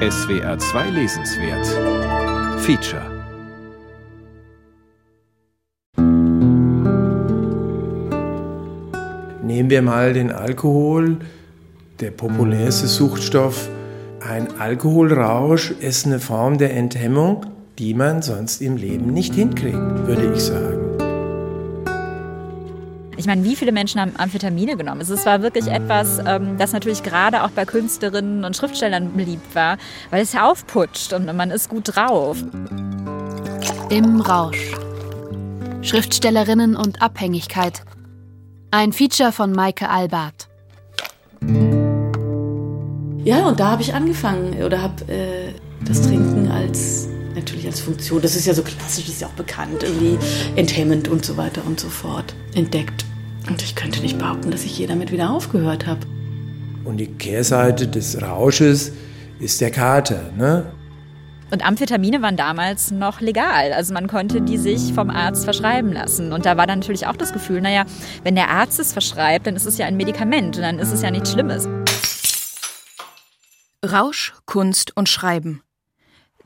SWR 2 Lesenswert Feature Nehmen wir mal den Alkohol, der populärste Suchtstoff. Ein Alkoholrausch ist eine Form der Enthemmung, die man sonst im Leben nicht hinkriegt, würde ich sagen. Ich meine, wie viele Menschen haben Amphetamine genommen? Es war wirklich etwas, ähm, das natürlich gerade auch bei Künstlerinnen und Schriftstellern beliebt war, weil es ja aufputscht und man ist gut drauf. Im Rausch. Schriftstellerinnen und Abhängigkeit. Ein Feature von Maike Albert. Ja, und da habe ich angefangen oder habe äh, das Trinken als natürlich als Funktion, das ist ja so klassisch, das ist ja auch bekannt, irgendwie enthemmend und so weiter und so fort entdeckt. Und ich könnte nicht behaupten, dass ich je damit wieder aufgehört habe. Und die Kehrseite des Rausches ist der Kater, ne? Und Amphetamine waren damals noch legal. Also man konnte die sich vom Arzt verschreiben lassen. Und da war dann natürlich auch das Gefühl, naja, wenn der Arzt es verschreibt, dann ist es ja ein Medikament und dann ist es ja nichts Schlimmes. Rausch, Kunst und Schreiben.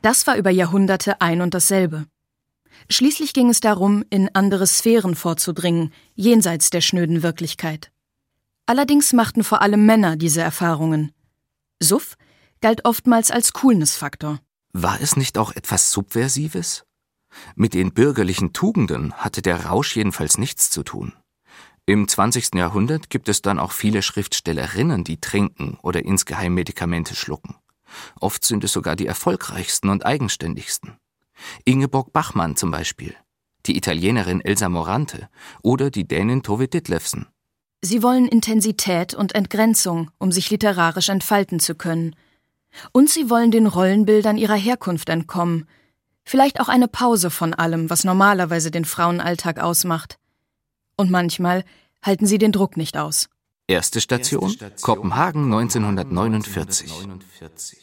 Das war über Jahrhunderte ein und dasselbe. Schließlich ging es darum, in andere Sphären vorzudringen, jenseits der schnöden Wirklichkeit. Allerdings machten vor allem Männer diese Erfahrungen. Suff galt oftmals als Coolness-Faktor. War es nicht auch etwas Subversives? Mit den bürgerlichen Tugenden hatte der Rausch jedenfalls nichts zu tun. Im 20. Jahrhundert gibt es dann auch viele Schriftstellerinnen, die trinken oder insgeheim Medikamente schlucken. Oft sind es sogar die erfolgreichsten und eigenständigsten. Ingeborg Bachmann zum Beispiel, die Italienerin Elsa Morante oder die Dänin Tove Ditlevsen. Sie wollen Intensität und Entgrenzung, um sich literarisch entfalten zu können. Und sie wollen den Rollenbildern ihrer Herkunft entkommen. Vielleicht auch eine Pause von allem, was normalerweise den Frauenalltag ausmacht. Und manchmal halten sie den Druck nicht aus. Erste Station, Kopenhagen 1949.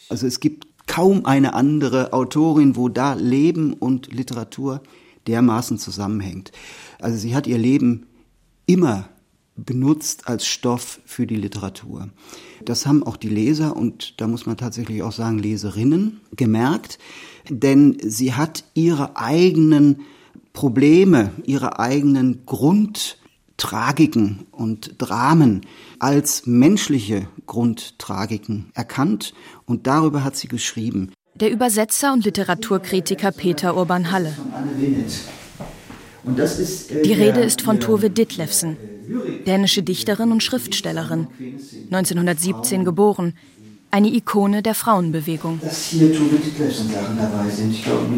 Also es gibt kaum eine andere Autorin, wo da Leben und Literatur dermaßen zusammenhängt. Also sie hat ihr Leben immer benutzt als Stoff für die Literatur. Das haben auch die Leser und da muss man tatsächlich auch sagen Leserinnen gemerkt, denn sie hat ihre eigenen Probleme, ihre eigenen Grundtragiken und Dramen als menschliche Grundtragiken erkannt und darüber hat sie geschrieben. Der Übersetzer und Literaturkritiker Peter Urban Halle. Äh, Die Rede ist von Tove Ditlevsen, dänische Dichterin und Schriftstellerin, 1917 geboren, eine Ikone der Frauenbewegung.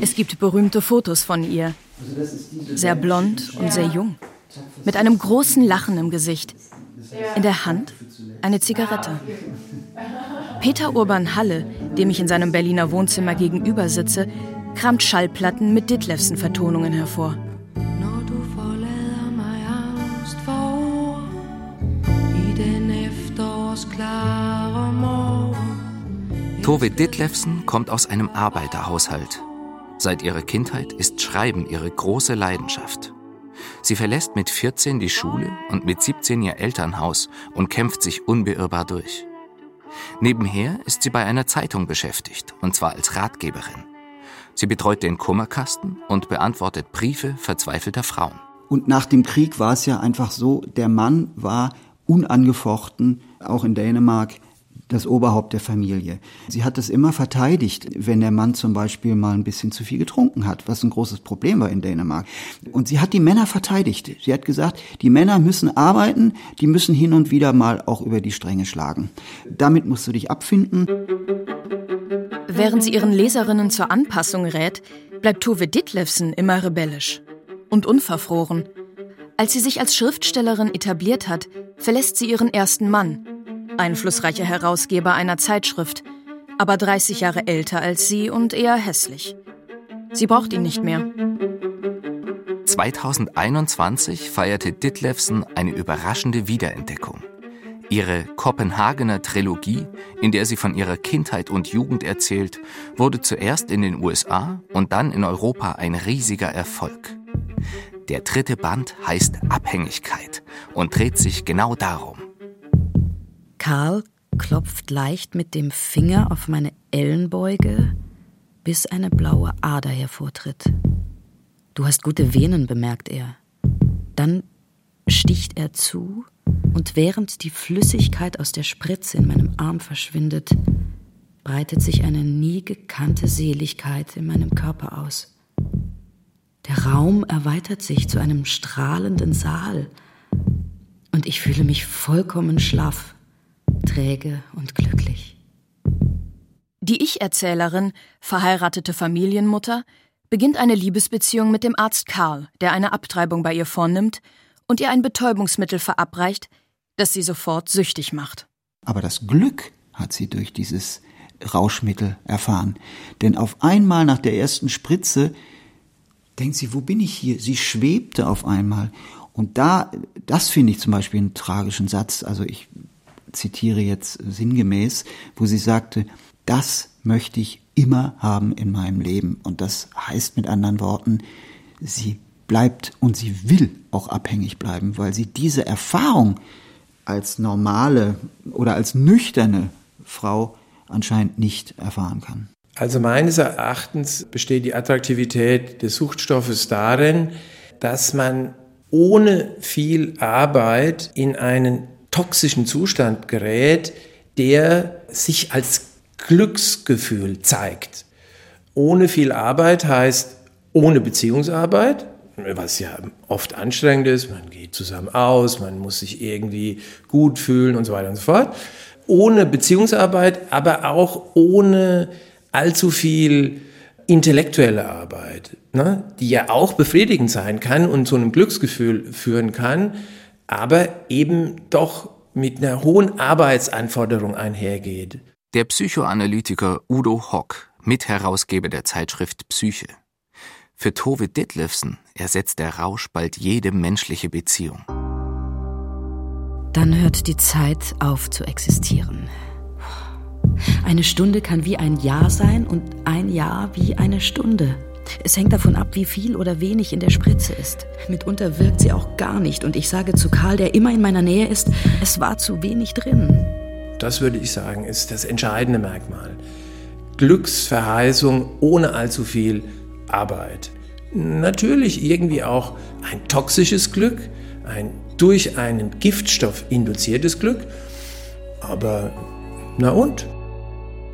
Es gibt berühmte Fotos von ihr. Also sehr blond und sehr jung, mit einem großen Lachen im Gesicht. In der Hand eine Zigarette. Peter Urban Halle, dem ich in seinem Berliner Wohnzimmer gegenüber sitze, kramt Schallplatten mit Ditlevsen-Vertonungen hervor. Tove Ditlevsen kommt aus einem Arbeiterhaushalt. Seit ihrer Kindheit ist Schreiben ihre große Leidenschaft. Sie verlässt mit 14 die Schule und mit 17 ihr Elternhaus und kämpft sich unbeirrbar durch. Nebenher ist sie bei einer Zeitung beschäftigt, und zwar als Ratgeberin. Sie betreut den Kummerkasten und beantwortet Briefe verzweifelter Frauen. Und nach dem Krieg war es ja einfach so, der Mann war unangefochten, auch in Dänemark, das Oberhaupt der Familie. Sie hat es immer verteidigt, wenn der Mann zum Beispiel mal ein bisschen zu viel getrunken hat, was ein großes Problem war in Dänemark. Und sie hat die Männer verteidigt. Sie hat gesagt, die Männer müssen arbeiten, die müssen hin und wieder mal auch über die Stränge schlagen. Damit musst du dich abfinden. Während sie ihren Leserinnen zur Anpassung rät, bleibt Tove Ditlevsen immer rebellisch und unverfroren. Als sie sich als Schriftstellerin etabliert hat, verlässt sie ihren ersten Mann, einflussreicher Herausgeber einer Zeitschrift, aber 30 Jahre älter als sie und eher hässlich. Sie braucht ihn nicht mehr. 2021 feierte Ditlevsen eine überraschende Wiederentdeckung. Ihre Kopenhagener Trilogie, in der sie von ihrer Kindheit und Jugend erzählt, wurde zuerst in den USA und dann in Europa ein riesiger Erfolg. Der dritte Band heißt Abhängigkeit und dreht sich genau darum. Karl klopft leicht mit dem Finger auf meine Ellenbeuge, bis eine blaue Ader hervortritt. Du hast gute Venen, bemerkt er. Dann sticht er zu, und während die Flüssigkeit aus der Spritze in meinem Arm verschwindet, breitet sich eine nie gekannte Seligkeit in meinem Körper aus. Der Raum erweitert sich zu einem strahlenden Saal, und ich fühle mich vollkommen schlaff, träge und glücklich. Die Ich-Erzählerin, verheiratete Familienmutter, beginnt eine Liebesbeziehung mit dem Arzt Karl, der eine Abtreibung bei ihr vornimmt und ihr ein Betäubungsmittel verabreicht, das sie sofort süchtig macht. Aber das Glück hat sie durch dieses Rauschmittel erfahren. Denn auf einmal nach der ersten Spritze denkt sie, wo bin ich hier? Sie schwebte auf einmal. Und da, das finde ich zum Beispiel einen tragischen Satz. Also ich zitiere jetzt sinngemäß, wo sie sagte, das möchte ich immer haben in meinem Leben. Und das heißt mit anderen Worten, sie bleibt und sie will auch abhängig bleiben, weil sie diese Erfahrung als normale oder als nüchterne Frau anscheinend nicht erfahren kann. Also meines Erachtens besteht die Attraktivität des Suchtstoffes darin, dass man ohne viel Arbeit in einen toxischen Zustand gerät, der sich als Glücksgefühl zeigt. Ohne viel Arbeit heißt ohne Beziehungsarbeit, was ja oft anstrengend ist. Man geht zusammen aus, man muss sich irgendwie gut fühlen und so weiter und so fort. Ohne Beziehungsarbeit, aber auch ohne allzu viel intellektuelle Arbeit, ne, die ja auch befriedigend sein kann und zu einem Glücksgefühl führen kann, aber eben doch mit einer hohen Arbeitsanforderung einhergeht. Der Psychoanalytiker Udo Hock, Mitherausgeber der Zeitschrift Psyche. Für Tove Ditlevsen ersetzt der Rausch bald jede menschliche Beziehung. Dann hört die Zeit auf zu existieren. Eine Stunde kann wie ein Jahr sein und ein Jahr wie eine Stunde. Es hängt davon ab, wie viel oder wenig in der Spritze ist. Mitunter wirkt sie auch gar nicht und ich sage zu Karl, der immer in meiner Nähe ist, es war zu wenig drin. Das würde ich sagen, ist das entscheidende Merkmal. Glücksverheißung ohne allzu viel Arbeit. Natürlich irgendwie auch ein toxisches Glück, ein durch einen Giftstoff induziertes Glück, aber na und?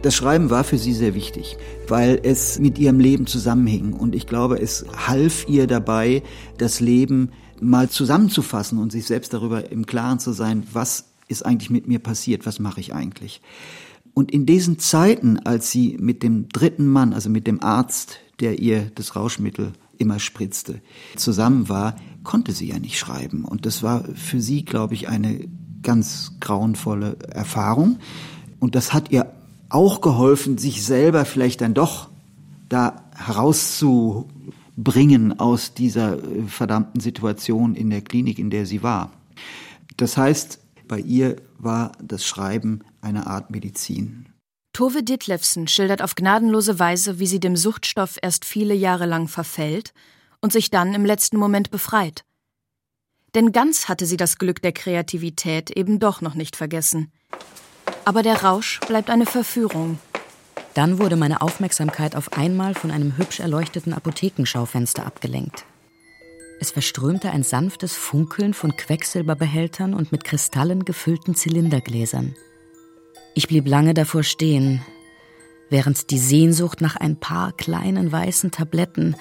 Das Schreiben war für sie sehr wichtig, weil es mit ihrem Leben zusammenhing. Und ich glaube, es half ihr dabei, das Leben mal zusammenzufassen und sich selbst darüber im Klaren zu sein, was ist eigentlich mit mir passiert, was mache ich eigentlich. Und in diesen Zeiten, als sie mit dem dritten Mann, also mit dem Arzt, der ihr das Rauschmittel immer spritzte, zusammen war, konnte sie ja nicht schreiben. Und das war für sie, glaube ich, eine ganz grauenvolle Erfahrung. Und das hat ihr auch geholfen, sich selber vielleicht dann doch da herauszubringen aus dieser äh, verdammten Situation in der Klinik, in der sie war. Das heißt, bei ihr war das Schreiben eine Art Medizin. Tove Ditlevsen schildert auf gnadenlose Weise, wie sie dem Suchtstoff erst viele Jahre lang verfällt und sich dann im letzten Moment befreit. Denn ganz hatte sie das Glück der Kreativität eben doch noch nicht vergessen. Aber der Rausch bleibt eine Verführung. Dann wurde meine Aufmerksamkeit auf einmal von einem hübsch erleuchteten Apothekenschaufenster abgelenkt. Es verströmte ein sanftes Funkeln von Quecksilberbehältern und mit Kristallen gefüllten Zylindergläsern. Ich blieb lange davor stehen, während die Sehnsucht nach ein paar kleinen weißen Tabletten,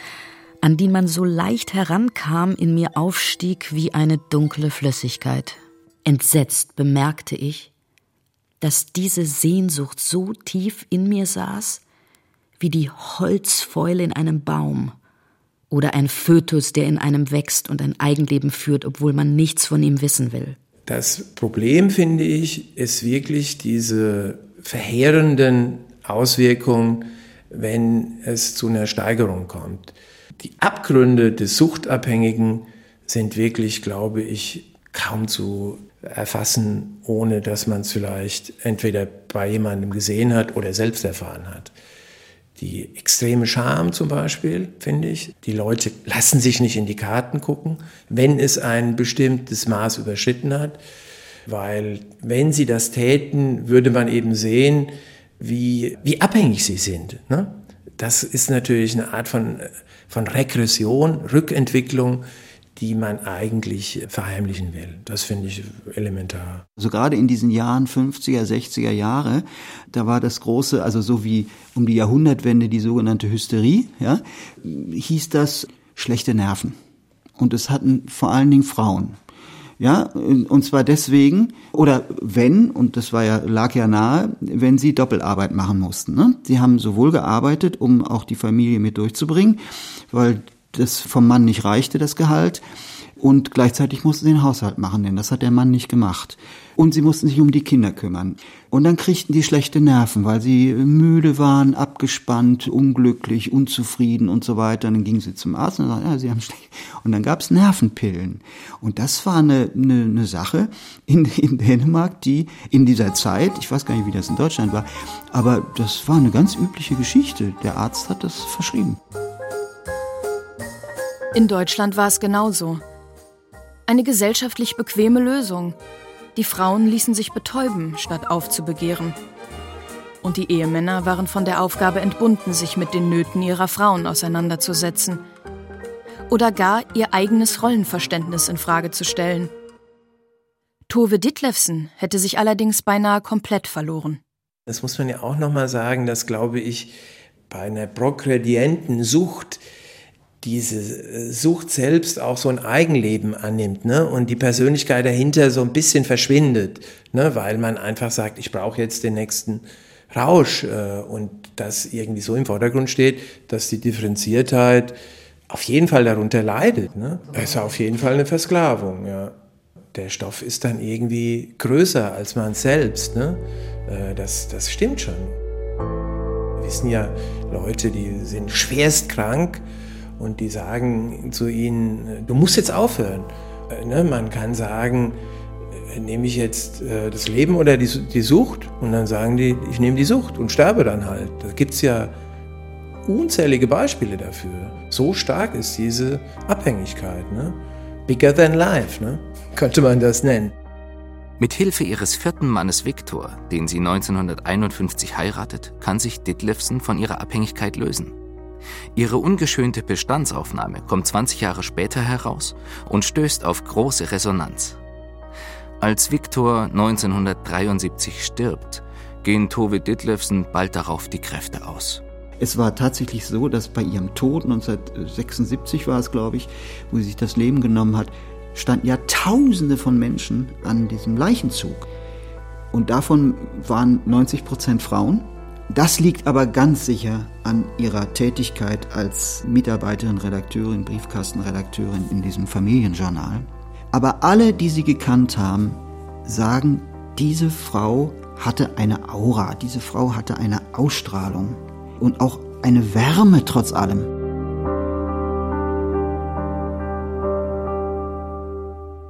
an die man so leicht herankam, in mir aufstieg wie eine dunkle Flüssigkeit. Entsetzt bemerkte ich, dass diese Sehnsucht so tief in mir saß, wie die Holzfäule in einem Baum oder ein Fötus, der in einem wächst und ein Eigenleben führt, obwohl man nichts von ihm wissen will. Das Problem, finde ich, ist wirklich diese verheerenden Auswirkungen, wenn es zu einer Steigerung kommt. Die Abgründe des Suchtabhängigen sind wirklich, glaube ich, kaum zu erfassen, ohne dass man es vielleicht entweder bei jemandem gesehen hat oder selbst erfahren hat. Die extreme Scham zum Beispiel, finde ich. Die Leute lassen sich nicht in die Karten gucken, wenn es ein bestimmtes Maß überschritten hat. weil wenn sie das täten, würde man eben sehen, wie, wie abhängig sie sind. Ne? Das ist natürlich eine Art von, von Regression, Rückentwicklung, die man eigentlich verheimlichen will. Das finde ich elementar. Also gerade in diesen Jahren 50er, 60er Jahre, da war das große, also so wie um die Jahrhundertwende die sogenannte Hysterie, ja, hieß das schlechte Nerven. Und es hatten vor allen Dingen Frauen. Ja, und zwar deswegen, oder wenn, und das war ja, lag ja nahe, wenn sie Doppelarbeit machen mussten. Ne? Sie haben sowohl gearbeitet, um auch die Familie mit durchzubringen, weil das vom Mann nicht reichte, das Gehalt. Und gleichzeitig mussten sie den Haushalt machen, denn das hat der Mann nicht gemacht. Und sie mussten sich um die Kinder kümmern. Und dann kriegten die schlechte Nerven, weil sie müde waren, abgespannt, unglücklich, unzufrieden und so weiter. Und dann gingen sie zum Arzt und sagten, ja, sie haben schlecht. Und dann gab es Nervenpillen. Und das war eine, eine, eine Sache in, in Dänemark, die in dieser Zeit, ich weiß gar nicht, wie das in Deutschland war, aber das war eine ganz übliche Geschichte. Der Arzt hat das verschrieben. In Deutschland war es genauso. Eine gesellschaftlich bequeme Lösung. Die Frauen ließen sich betäuben, statt aufzubegehren. Und die Ehemänner waren von der Aufgabe entbunden, sich mit den Nöten ihrer Frauen auseinanderzusetzen. Oder gar ihr eigenes Rollenverständnis in Frage zu stellen. Tove Ditlevsen hätte sich allerdings beinahe komplett verloren. Das muss man ja auch nochmal sagen, dass, glaube ich, bei einer progredienten Sucht diese äh, Sucht selbst auch so ein Eigenleben annimmt ne? und die Persönlichkeit dahinter so ein bisschen verschwindet, ne? weil man einfach sagt, ich brauche jetzt den nächsten Rausch äh, und das irgendwie so im Vordergrund steht, dass die Differenziertheit auf jeden Fall darunter leidet. Ne? Es ist auf jeden Fall eine Versklavung. Ja. Der Stoff ist dann irgendwie größer als man selbst. Ne? Äh, das, das stimmt schon. Wir wissen ja, Leute, die sind schwerst krank, und die sagen zu ihnen, du musst jetzt aufhören. Äh, ne? Man kann sagen, äh, nehme ich jetzt äh, das Leben oder die, die Sucht? Und dann sagen die, ich nehme die Sucht und sterbe dann halt. Da gibt es ja unzählige Beispiele dafür. So stark ist diese Abhängigkeit. Ne? Bigger than life, ne? könnte man das nennen. Mit Hilfe ihres vierten Mannes Viktor, den sie 1951 heiratet, kann sich Ditlevsen von ihrer Abhängigkeit lösen. Ihre ungeschönte Bestandsaufnahme kommt 20 Jahre später heraus und stößt auf große Resonanz. Als Viktor 1973 stirbt, gehen Tove Ditlevsen bald darauf die Kräfte aus. Es war tatsächlich so, dass bei ihrem Tod 1976 war es, glaube ich, wo sie sich das Leben genommen hat, standen ja Tausende von Menschen an diesem Leichenzug. Und davon waren 90 Prozent Frauen das liegt aber ganz sicher an ihrer Tätigkeit als Mitarbeiterin, Redakteurin, Briefkastenredakteurin in diesem Familienjournal. Aber alle, die sie gekannt haben, sagen, diese Frau hatte eine Aura, diese Frau hatte eine Ausstrahlung und auch eine Wärme trotz allem.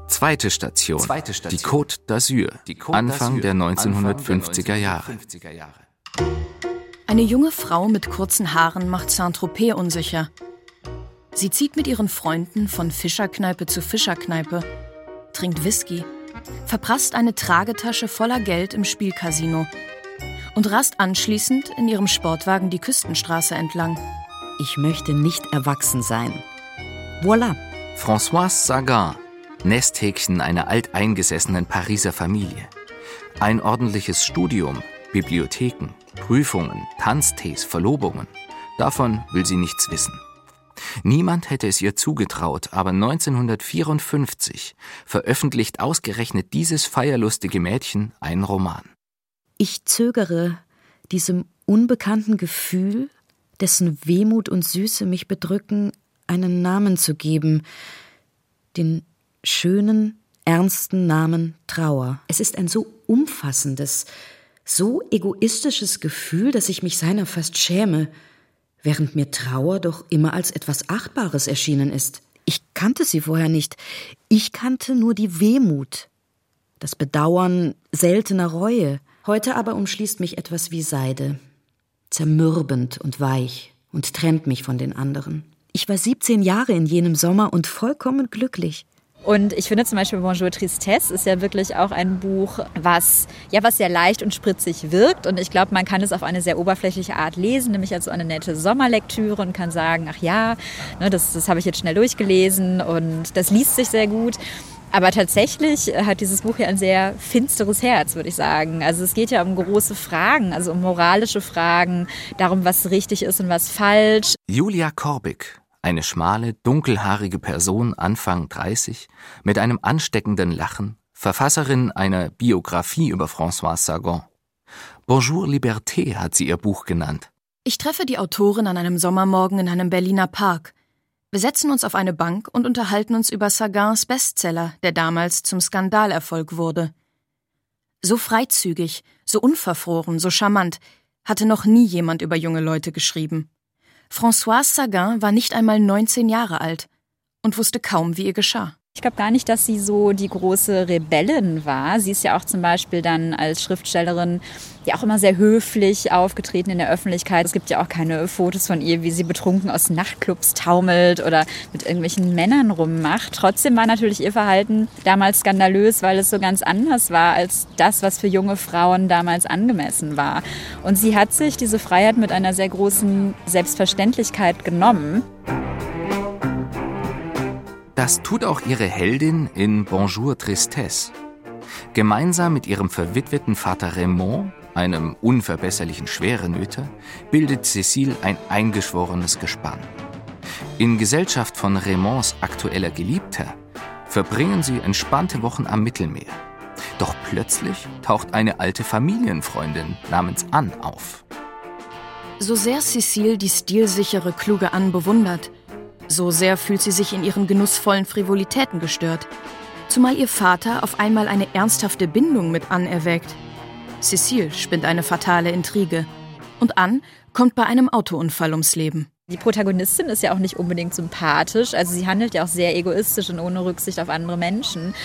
Zweite Station, Zweite Station. die Côte d'Azur, Anfang der 1950er Jahre. Eine junge Frau mit kurzen Haaren macht Saint-Tropez unsicher. Sie zieht mit ihren Freunden von Fischerkneipe zu Fischerkneipe, trinkt Whisky, verprasst eine Tragetasche voller Geld im Spielcasino und rast anschließend in ihrem Sportwagen die Küstenstraße entlang. Ich möchte nicht erwachsen sein. Voilà. Françoise Sagan, Nesthäkchen einer alteingesessenen Pariser Familie. Ein ordentliches Studium, Bibliotheken, Prüfungen, Tanztees, Verlobungen. Davon will sie nichts wissen. Niemand hätte es ihr zugetraut, aber 1954 veröffentlicht ausgerechnet dieses feierlustige Mädchen einen Roman. Ich zögere, diesem unbekannten Gefühl, dessen Wehmut und Süße mich bedrücken, einen Namen zu geben, den schönen, ernsten Namen Trauer. Es ist ein so umfassendes, so egoistisches Gefühl, dass ich mich seiner fast schäme, während mir Trauer doch immer als etwas Achtbares erschienen ist. Ich kannte sie vorher nicht. Ich kannte nur die Wehmut, das Bedauern seltener Reue. Heute aber umschließt mich etwas wie Seide, zermürbend und weich und trennt mich von den anderen. Ich war 17 Jahre in jenem Sommer und vollkommen glücklich. Und ich finde zum Beispiel Bonjour Tristesse ist ja wirklich auch ein Buch, was ja was sehr leicht und spritzig wirkt. Und ich glaube, man kann es auf eine sehr oberflächliche Art lesen, nämlich als so eine nette Sommerlektüre und kann sagen, ach ja, ne, das, das habe ich jetzt schnell durchgelesen und das liest sich sehr gut. Aber tatsächlich hat dieses Buch ja ein sehr finsteres Herz, würde ich sagen. Also es geht ja um große Fragen, also um moralische Fragen, darum, was richtig ist und was falsch. Julia Korbig eine schmale, dunkelhaarige Person Anfang 30 mit einem ansteckenden Lachen, Verfasserin einer Biografie über François Sagan. Bonjour Liberté hat sie ihr Buch genannt. Ich treffe die Autorin an einem Sommermorgen in einem Berliner Park. Wir setzen uns auf eine Bank und unterhalten uns über Sagans Bestseller, der damals zum Skandalerfolg wurde. So freizügig, so unverfroren, so charmant hatte noch nie jemand über junge Leute geschrieben. Françoise Sagan war nicht einmal 19 Jahre alt und wusste kaum, wie ihr geschah. Ich glaube gar nicht, dass sie so die große Rebellin war. Sie ist ja auch zum Beispiel dann als Schriftstellerin ja auch immer sehr höflich aufgetreten in der Öffentlichkeit. Es gibt ja auch keine Fotos von ihr, wie sie betrunken aus Nachtclubs taumelt oder mit irgendwelchen Männern rummacht. Trotzdem war natürlich ihr Verhalten damals skandalös, weil es so ganz anders war als das, was für junge Frauen damals angemessen war. Und sie hat sich diese Freiheit mit einer sehr großen Selbstverständlichkeit genommen. Das tut auch ihre Heldin in Bonjour Tristesse. Gemeinsam mit ihrem verwitweten Vater Raymond, einem unverbesserlichen Schwerenöter, bildet Cécile ein eingeschworenes Gespann. In Gesellschaft von Raymonds aktueller Geliebter verbringen sie entspannte Wochen am Mittelmeer. Doch plötzlich taucht eine alte Familienfreundin namens Anne auf. So sehr Cécile die stilsichere, kluge Anne bewundert, so sehr fühlt sie sich in ihren genussvollen Frivolitäten gestört. Zumal ihr Vater auf einmal eine ernsthafte Bindung mit Anne erwägt. Cecile spinnt eine fatale Intrige. Und Anne kommt bei einem Autounfall ums Leben. Die Protagonistin ist ja auch nicht unbedingt sympathisch. Also sie handelt ja auch sehr egoistisch und ohne Rücksicht auf andere Menschen.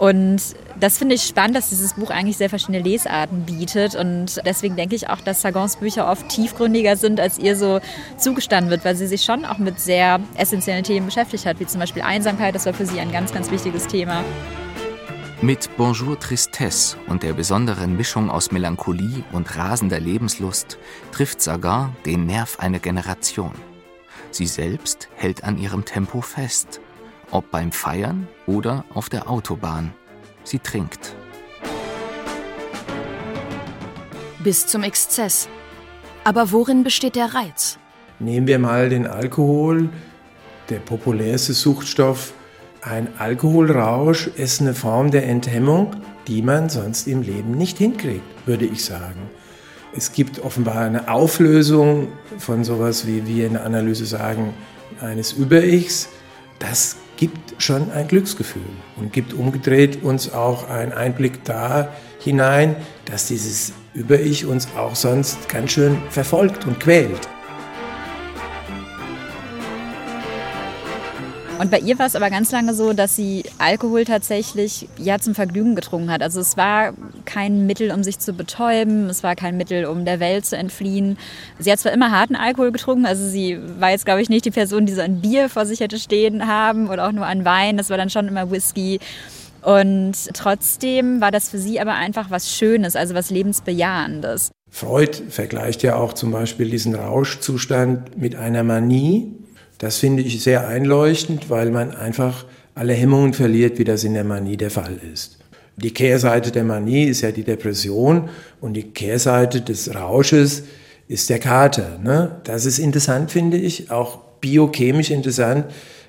Und das finde ich spannend, dass dieses Buch eigentlich sehr verschiedene Lesarten bietet. Und deswegen denke ich auch, dass Sagans Bücher oft tiefgründiger sind, als ihr so zugestanden wird, weil sie sich schon auch mit sehr essentiellen Themen beschäftigt hat, wie zum Beispiel Einsamkeit. Das war für sie ein ganz, ganz wichtiges Thema. Mit Bonjour Tristesse und der besonderen Mischung aus Melancholie und rasender Lebenslust trifft Sagan den Nerv einer Generation. Sie selbst hält an ihrem Tempo fest ob beim Feiern oder auf der Autobahn. Sie trinkt. Bis zum Exzess. Aber worin besteht der Reiz? Nehmen wir mal den Alkohol, der populärste Suchtstoff. Ein Alkoholrausch ist eine Form der Enthemmung, die man sonst im Leben nicht hinkriegt, würde ich sagen. Es gibt offenbar eine Auflösung von sowas, wie wir in der Analyse sagen, eines Über-Ichs. Das gibt schon ein Glücksgefühl und gibt umgedreht uns auch einen Einblick da hinein, dass dieses Über-Ich uns auch sonst ganz schön verfolgt und quält. Und bei ihr war es aber ganz lange so, dass sie Alkohol tatsächlich ja zum Vergnügen getrunken hat. Also es war kein Mittel, um sich zu betäuben, es war kein Mittel, um der Welt zu entfliehen. Sie hat zwar immer harten Alkohol getrunken, also sie war jetzt, glaube ich, nicht die Person, die so ein Bier vor sich hätte stehen haben oder auch nur ein Wein. Das war dann schon immer Whisky. Und trotzdem war das für sie aber einfach was Schönes, also was Lebensbejahendes. Freud vergleicht ja auch zum Beispiel diesen Rauschzustand mit einer Manie. Das finde ich sehr einleuchtend, weil man einfach alle Hemmungen verliert, wie das in der Manie der Fall ist. Die Kehrseite der Manie ist ja die Depression und die Kehrseite des Rausches ist der Kater. Ne? Das ist interessant, finde ich, auch biochemisch interessant,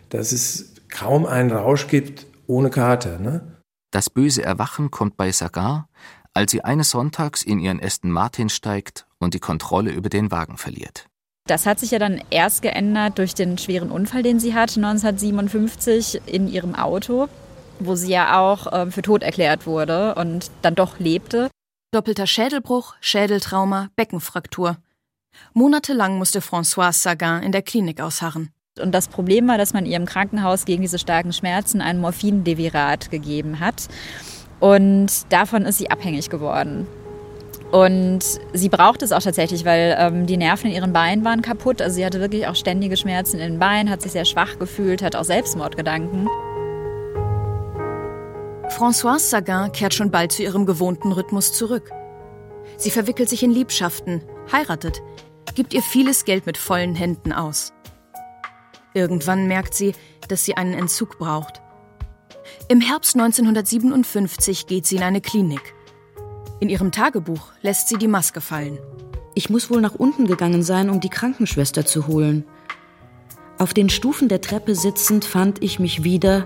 dass es kaum einen Rausch gibt ohne Kater. Ne? Das böse Erwachen kommt bei Sagar, als sie eines Sonntags in ihren Aston Martin steigt und die Kontrolle über den Wagen verliert. Das hat sich ja dann erst geändert durch den schweren Unfall, den sie hatte 1957 in ihrem Auto, wo sie ja auch äh, für tot erklärt wurde und dann doch lebte. Doppelter Schädelbruch, Schädeltrauma, Beckenfraktur. Monatelang musste Françoise Sagan in der Klinik ausharren. Und das Problem war, dass man ihr im Krankenhaus gegen diese starken Schmerzen ein Morphindevirat gegeben hat. Und davon ist sie abhängig geworden. Und sie braucht es auch tatsächlich, weil ähm, die Nerven in ihren Beinen waren kaputt. Also sie hatte wirklich auch ständige Schmerzen in den Beinen, hat sich sehr schwach gefühlt, hat auch Selbstmordgedanken. Françoise Sagan kehrt schon bald zu ihrem gewohnten Rhythmus zurück. Sie verwickelt sich in Liebschaften, heiratet, gibt ihr vieles Geld mit vollen Händen aus. Irgendwann merkt sie, dass sie einen Entzug braucht. Im Herbst 1957 geht sie in eine Klinik. In ihrem Tagebuch lässt sie die Maske fallen. Ich muss wohl nach unten gegangen sein, um die Krankenschwester zu holen. Auf den Stufen der Treppe sitzend fand ich mich wieder,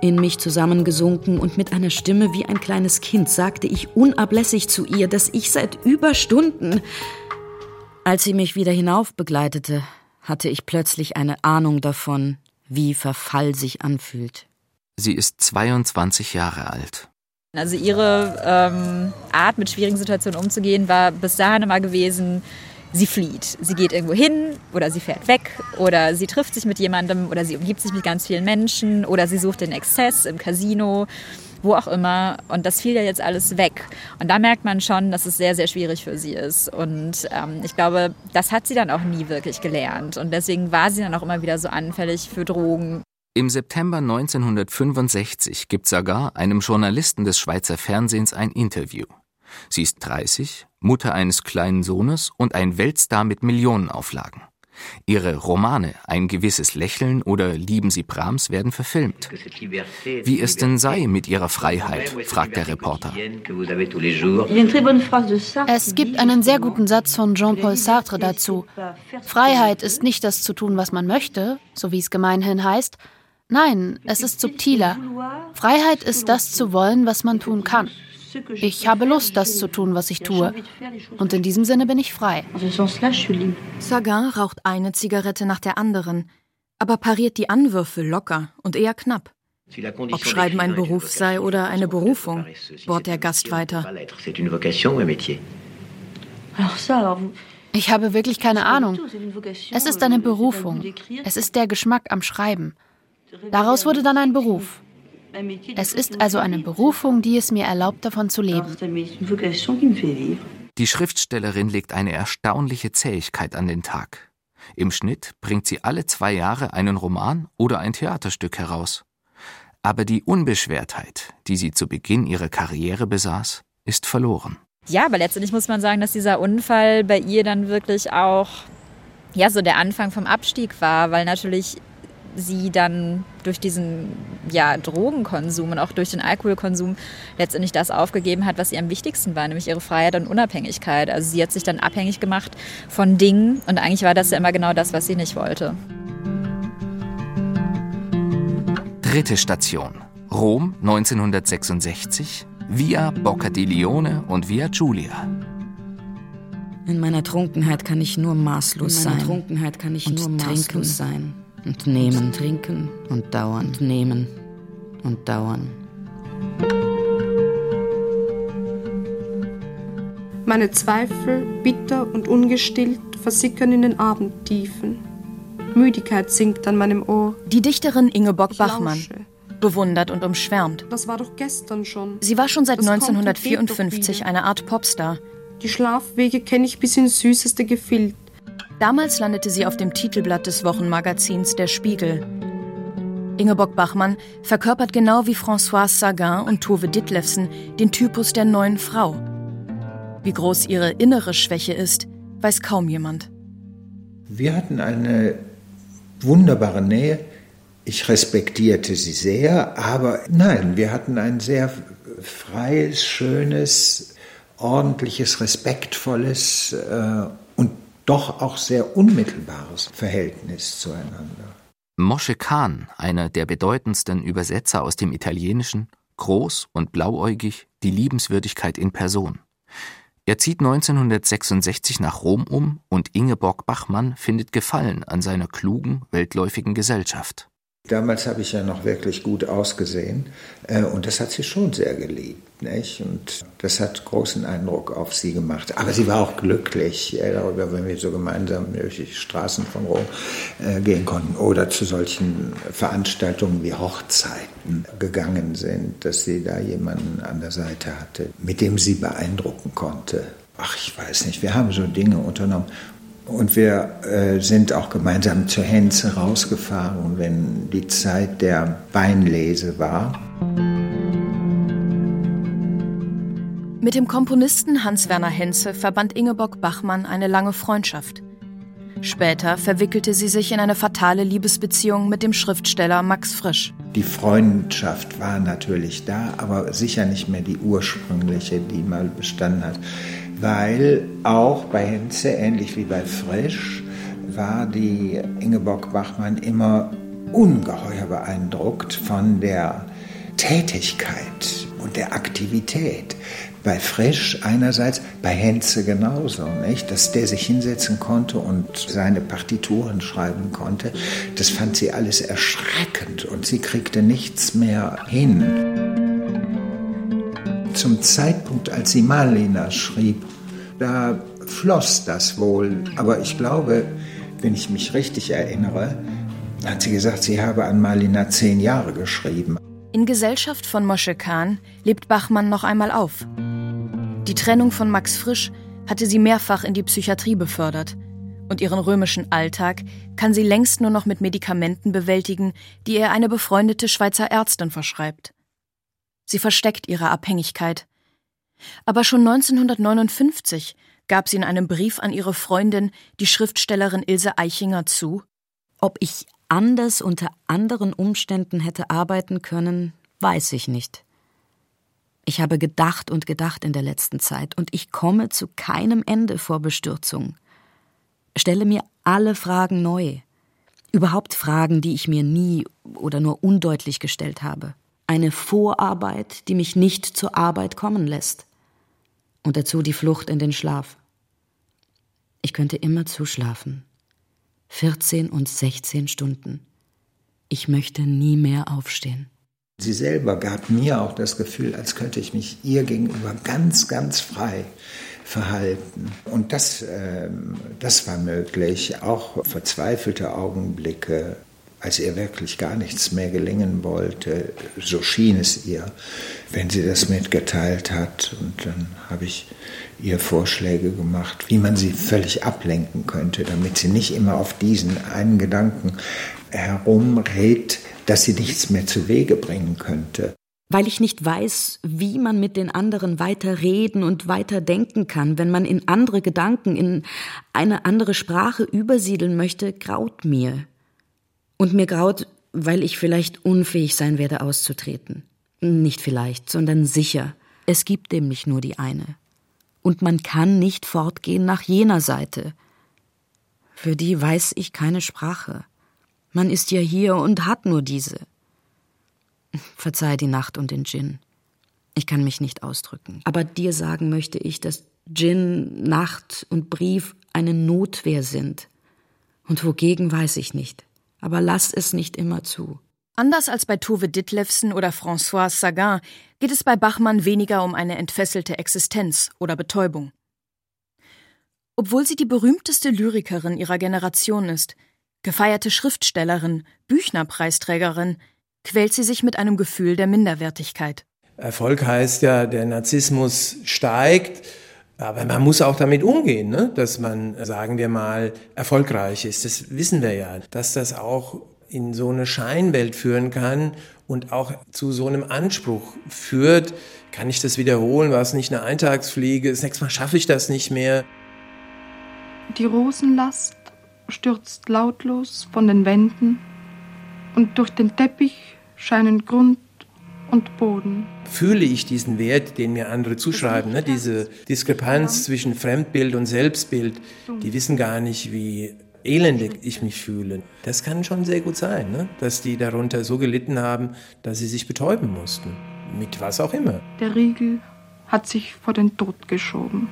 in mich zusammengesunken und mit einer Stimme wie ein kleines Kind sagte ich unablässig zu ihr, dass ich seit Überstunden. Als sie mich wieder hinauf begleitete, hatte ich plötzlich eine Ahnung davon, wie Verfall sich anfühlt. Sie ist 22 Jahre alt. Also ihre ähm, Art, mit schwierigen Situationen umzugehen, war bis dahin immer gewesen, sie flieht. Sie geht irgendwo hin oder sie fährt weg oder sie trifft sich mit jemandem oder sie umgibt sich mit ganz vielen Menschen oder sie sucht den Exzess im Casino, wo auch immer. Und das fiel ja jetzt alles weg. Und da merkt man schon, dass es sehr, sehr schwierig für sie ist. Und ähm, ich glaube, das hat sie dann auch nie wirklich gelernt. Und deswegen war sie dann auch immer wieder so anfällig für Drogen. Im September 1965 gibt Sagar einem Journalisten des Schweizer Fernsehens ein Interview. Sie ist 30, Mutter eines kleinen Sohnes und ein Weltstar mit Millionenauflagen. Ihre Romane Ein gewisses Lächeln oder Lieben Sie Brahms werden verfilmt. Wie es denn sei mit ihrer Freiheit, fragt der Reporter. Es gibt einen sehr guten Satz von Jean-Paul Sartre dazu. Freiheit ist nicht das zu tun, was man möchte, so wie es gemeinhin heißt. Nein, es ist subtiler. Freiheit ist das zu wollen, was man tun kann. Ich habe Lust, das zu tun, was ich tue. Und in diesem Sinne bin ich frei. Sagan raucht eine Zigarette nach der anderen, aber pariert die Anwürfe locker und eher knapp. Ob Schreiben ein Beruf sei oder eine Berufung, bohrt der Gast weiter. Ich habe wirklich keine Ahnung. Es ist eine Berufung. Es ist der Geschmack am Schreiben. Daraus wurde dann ein Beruf. Es ist also eine Berufung, die es mir erlaubt, davon zu leben. Die Schriftstellerin legt eine erstaunliche Zähigkeit an den Tag. Im Schnitt bringt sie alle zwei Jahre einen Roman oder ein Theaterstück heraus. Aber die Unbeschwertheit, die sie zu Beginn ihrer Karriere besaß, ist verloren. Ja, aber letztendlich muss man sagen, dass dieser Unfall bei ihr dann wirklich auch ja so der Anfang vom Abstieg war, weil natürlich sie dann durch diesen ja, Drogenkonsum und auch durch den Alkoholkonsum letztendlich das aufgegeben hat, was ihr am wichtigsten war, nämlich ihre Freiheit und Unabhängigkeit. Also sie hat sich dann abhängig gemacht von Dingen und eigentlich war das ja immer genau das, was sie nicht wollte. Dritte Station. Rom 1966, Via Bocca di Lione und Via Giulia. In meiner Trunkenheit kann ich nur maßlos sein. In meiner Trunkenheit kann ich nur maßlos sein und nehmen, und trinken und dauern, und nehmen und dauern. Meine Zweifel, bitter und ungestillt, versickern in den Abendtiefen. Müdigkeit sinkt an meinem Ohr. Die Dichterin Ingeborg Bachmann, bewundert und umschwärmt. Das war doch gestern schon. Sie war schon seit das 1954 eine Art Popstar. Die Schlafwege kenne ich bis ins süßeste Gefild. Damals landete sie auf dem Titelblatt des Wochenmagazins Der Spiegel. Ingeborg Bachmann verkörpert genau wie Françoise Sagan und Tove Ditlevsen den Typus der neuen Frau. Wie groß ihre innere Schwäche ist, weiß kaum jemand. Wir hatten eine wunderbare Nähe. Ich respektierte sie sehr, aber nein, wir hatten ein sehr freies, schönes, ordentliches, respektvolles äh, und doch auch sehr unmittelbares Verhältnis zueinander. Mosche Kahn, einer der bedeutendsten Übersetzer aus dem Italienischen, groß und blauäugig, die Liebenswürdigkeit in Person. Er zieht 1966 nach Rom um und Ingeborg Bachmann findet Gefallen an seiner klugen, weltläufigen Gesellschaft. Damals habe ich ja noch wirklich gut ausgesehen äh, und das hat sie schon sehr geliebt. Nicht? Und das hat großen Eindruck auf sie gemacht. Aber sie war auch glücklich äh, darüber, wenn wir so gemeinsam durch die Straßen von Rom äh, gehen konnten oder zu solchen Veranstaltungen wie Hochzeiten gegangen sind, dass sie da jemanden an der Seite hatte, mit dem sie beeindrucken konnte. Ach, ich weiß nicht, wir haben so Dinge unternommen. Und wir äh, sind auch gemeinsam zur Henze rausgefahren, wenn die Zeit der Weinlese war. Mit dem Komponisten Hans-Werner Henze verband Ingeborg Bachmann eine lange Freundschaft. Später verwickelte sie sich in eine fatale Liebesbeziehung mit dem Schriftsteller Max Frisch. Die Freundschaft war natürlich da, aber sicher nicht mehr die ursprüngliche, die mal bestanden hat. Weil auch bei Henze, ähnlich wie bei Frisch, war die Ingeborg Bachmann immer ungeheuer beeindruckt von der Tätigkeit und der Aktivität bei Frisch einerseits, bei Henze genauso, nicht? dass der sich hinsetzen konnte und seine Partituren schreiben konnte. Das fand sie alles erschreckend und sie kriegte nichts mehr hin. Zum Zeitpunkt, als sie Marlena schrieb, da floss das wohl. Aber ich glaube, wenn ich mich richtig erinnere, hat sie gesagt, sie habe an Marlena zehn Jahre geschrieben. In Gesellschaft von Mosche Kahn lebt Bachmann noch einmal auf. Die Trennung von Max Frisch hatte sie mehrfach in die Psychiatrie befördert. Und ihren römischen Alltag kann sie längst nur noch mit Medikamenten bewältigen, die ihr eine befreundete Schweizer Ärztin verschreibt. Sie versteckt ihre Abhängigkeit. Aber schon 1959 gab sie in einem Brief an ihre Freundin, die Schriftstellerin Ilse Eichinger, zu, ob ich anders unter anderen Umständen hätte arbeiten können, weiß ich nicht. Ich habe gedacht und gedacht in der letzten Zeit, und ich komme zu keinem Ende vor Bestürzung. Stelle mir alle Fragen neu. Überhaupt Fragen, die ich mir nie oder nur undeutlich gestellt habe. Eine Vorarbeit, die mich nicht zur Arbeit kommen lässt. Und dazu die Flucht in den Schlaf. Ich könnte immer zuschlafen. 14 und 16 Stunden. Ich möchte nie mehr aufstehen. Sie selber gab mir auch das Gefühl, als könnte ich mich ihr gegenüber ganz, ganz frei verhalten. Und das, äh, das war möglich. Auch verzweifelte Augenblicke, als ihr wirklich gar nichts mehr gelingen wollte, so schien es ihr, wenn sie das mitgeteilt hat. Und dann habe ich ihr Vorschläge gemacht, wie man sie völlig ablenken könnte, damit sie nicht immer auf diesen einen Gedanken herumredet, dass sie nichts mehr zu Wege bringen könnte. Weil ich nicht weiß, wie man mit den anderen weiter reden und weiter denken kann, wenn man in andere Gedanken, in eine andere Sprache übersiedeln möchte, graut mir. Und mir graut, weil ich vielleicht unfähig sein werde auszutreten. Nicht vielleicht, sondern sicher. Es gibt nämlich nur die eine. Und man kann nicht fortgehen nach jener Seite. Für die weiß ich keine Sprache. Man ist ja hier und hat nur diese. Verzeih die Nacht und den Gin. Ich kann mich nicht ausdrücken. Aber dir sagen möchte ich, dass Gin, Nacht und Brief eine Notwehr sind. Und wogegen weiß ich nicht. Aber lass es nicht immer zu. Anders als bei Tove Ditlevsen oder François Sagan geht es bei Bachmann weniger um eine entfesselte Existenz oder Betäubung. Obwohl sie die berühmteste Lyrikerin ihrer Generation ist, Gefeierte Schriftstellerin, Büchnerpreisträgerin, quält sie sich mit einem Gefühl der Minderwertigkeit. Erfolg heißt ja, der Narzissmus steigt, aber man muss auch damit umgehen, ne? dass man, sagen wir mal, erfolgreich ist. Das wissen wir ja, dass das auch in so eine Scheinwelt führen kann und auch zu so einem Anspruch führt. Kann ich das wiederholen? War es nicht eine Eintagsfliege? Das nächste Mal schaffe ich das nicht mehr. Die Rosenlast stürzt lautlos von den Wänden und durch den Teppich scheinen Grund und Boden. Fühle ich diesen Wert, den mir andere zuschreiben, ne? diese Diskrepanz zwischen Fremdbild und Selbstbild, die wissen gar nicht, wie elendig ich mich fühle. Das kann schon sehr gut sein, ne? dass die darunter so gelitten haben, dass sie sich betäuben mussten. Mit was auch immer. Der Riegel hat sich vor den Tod geschoben.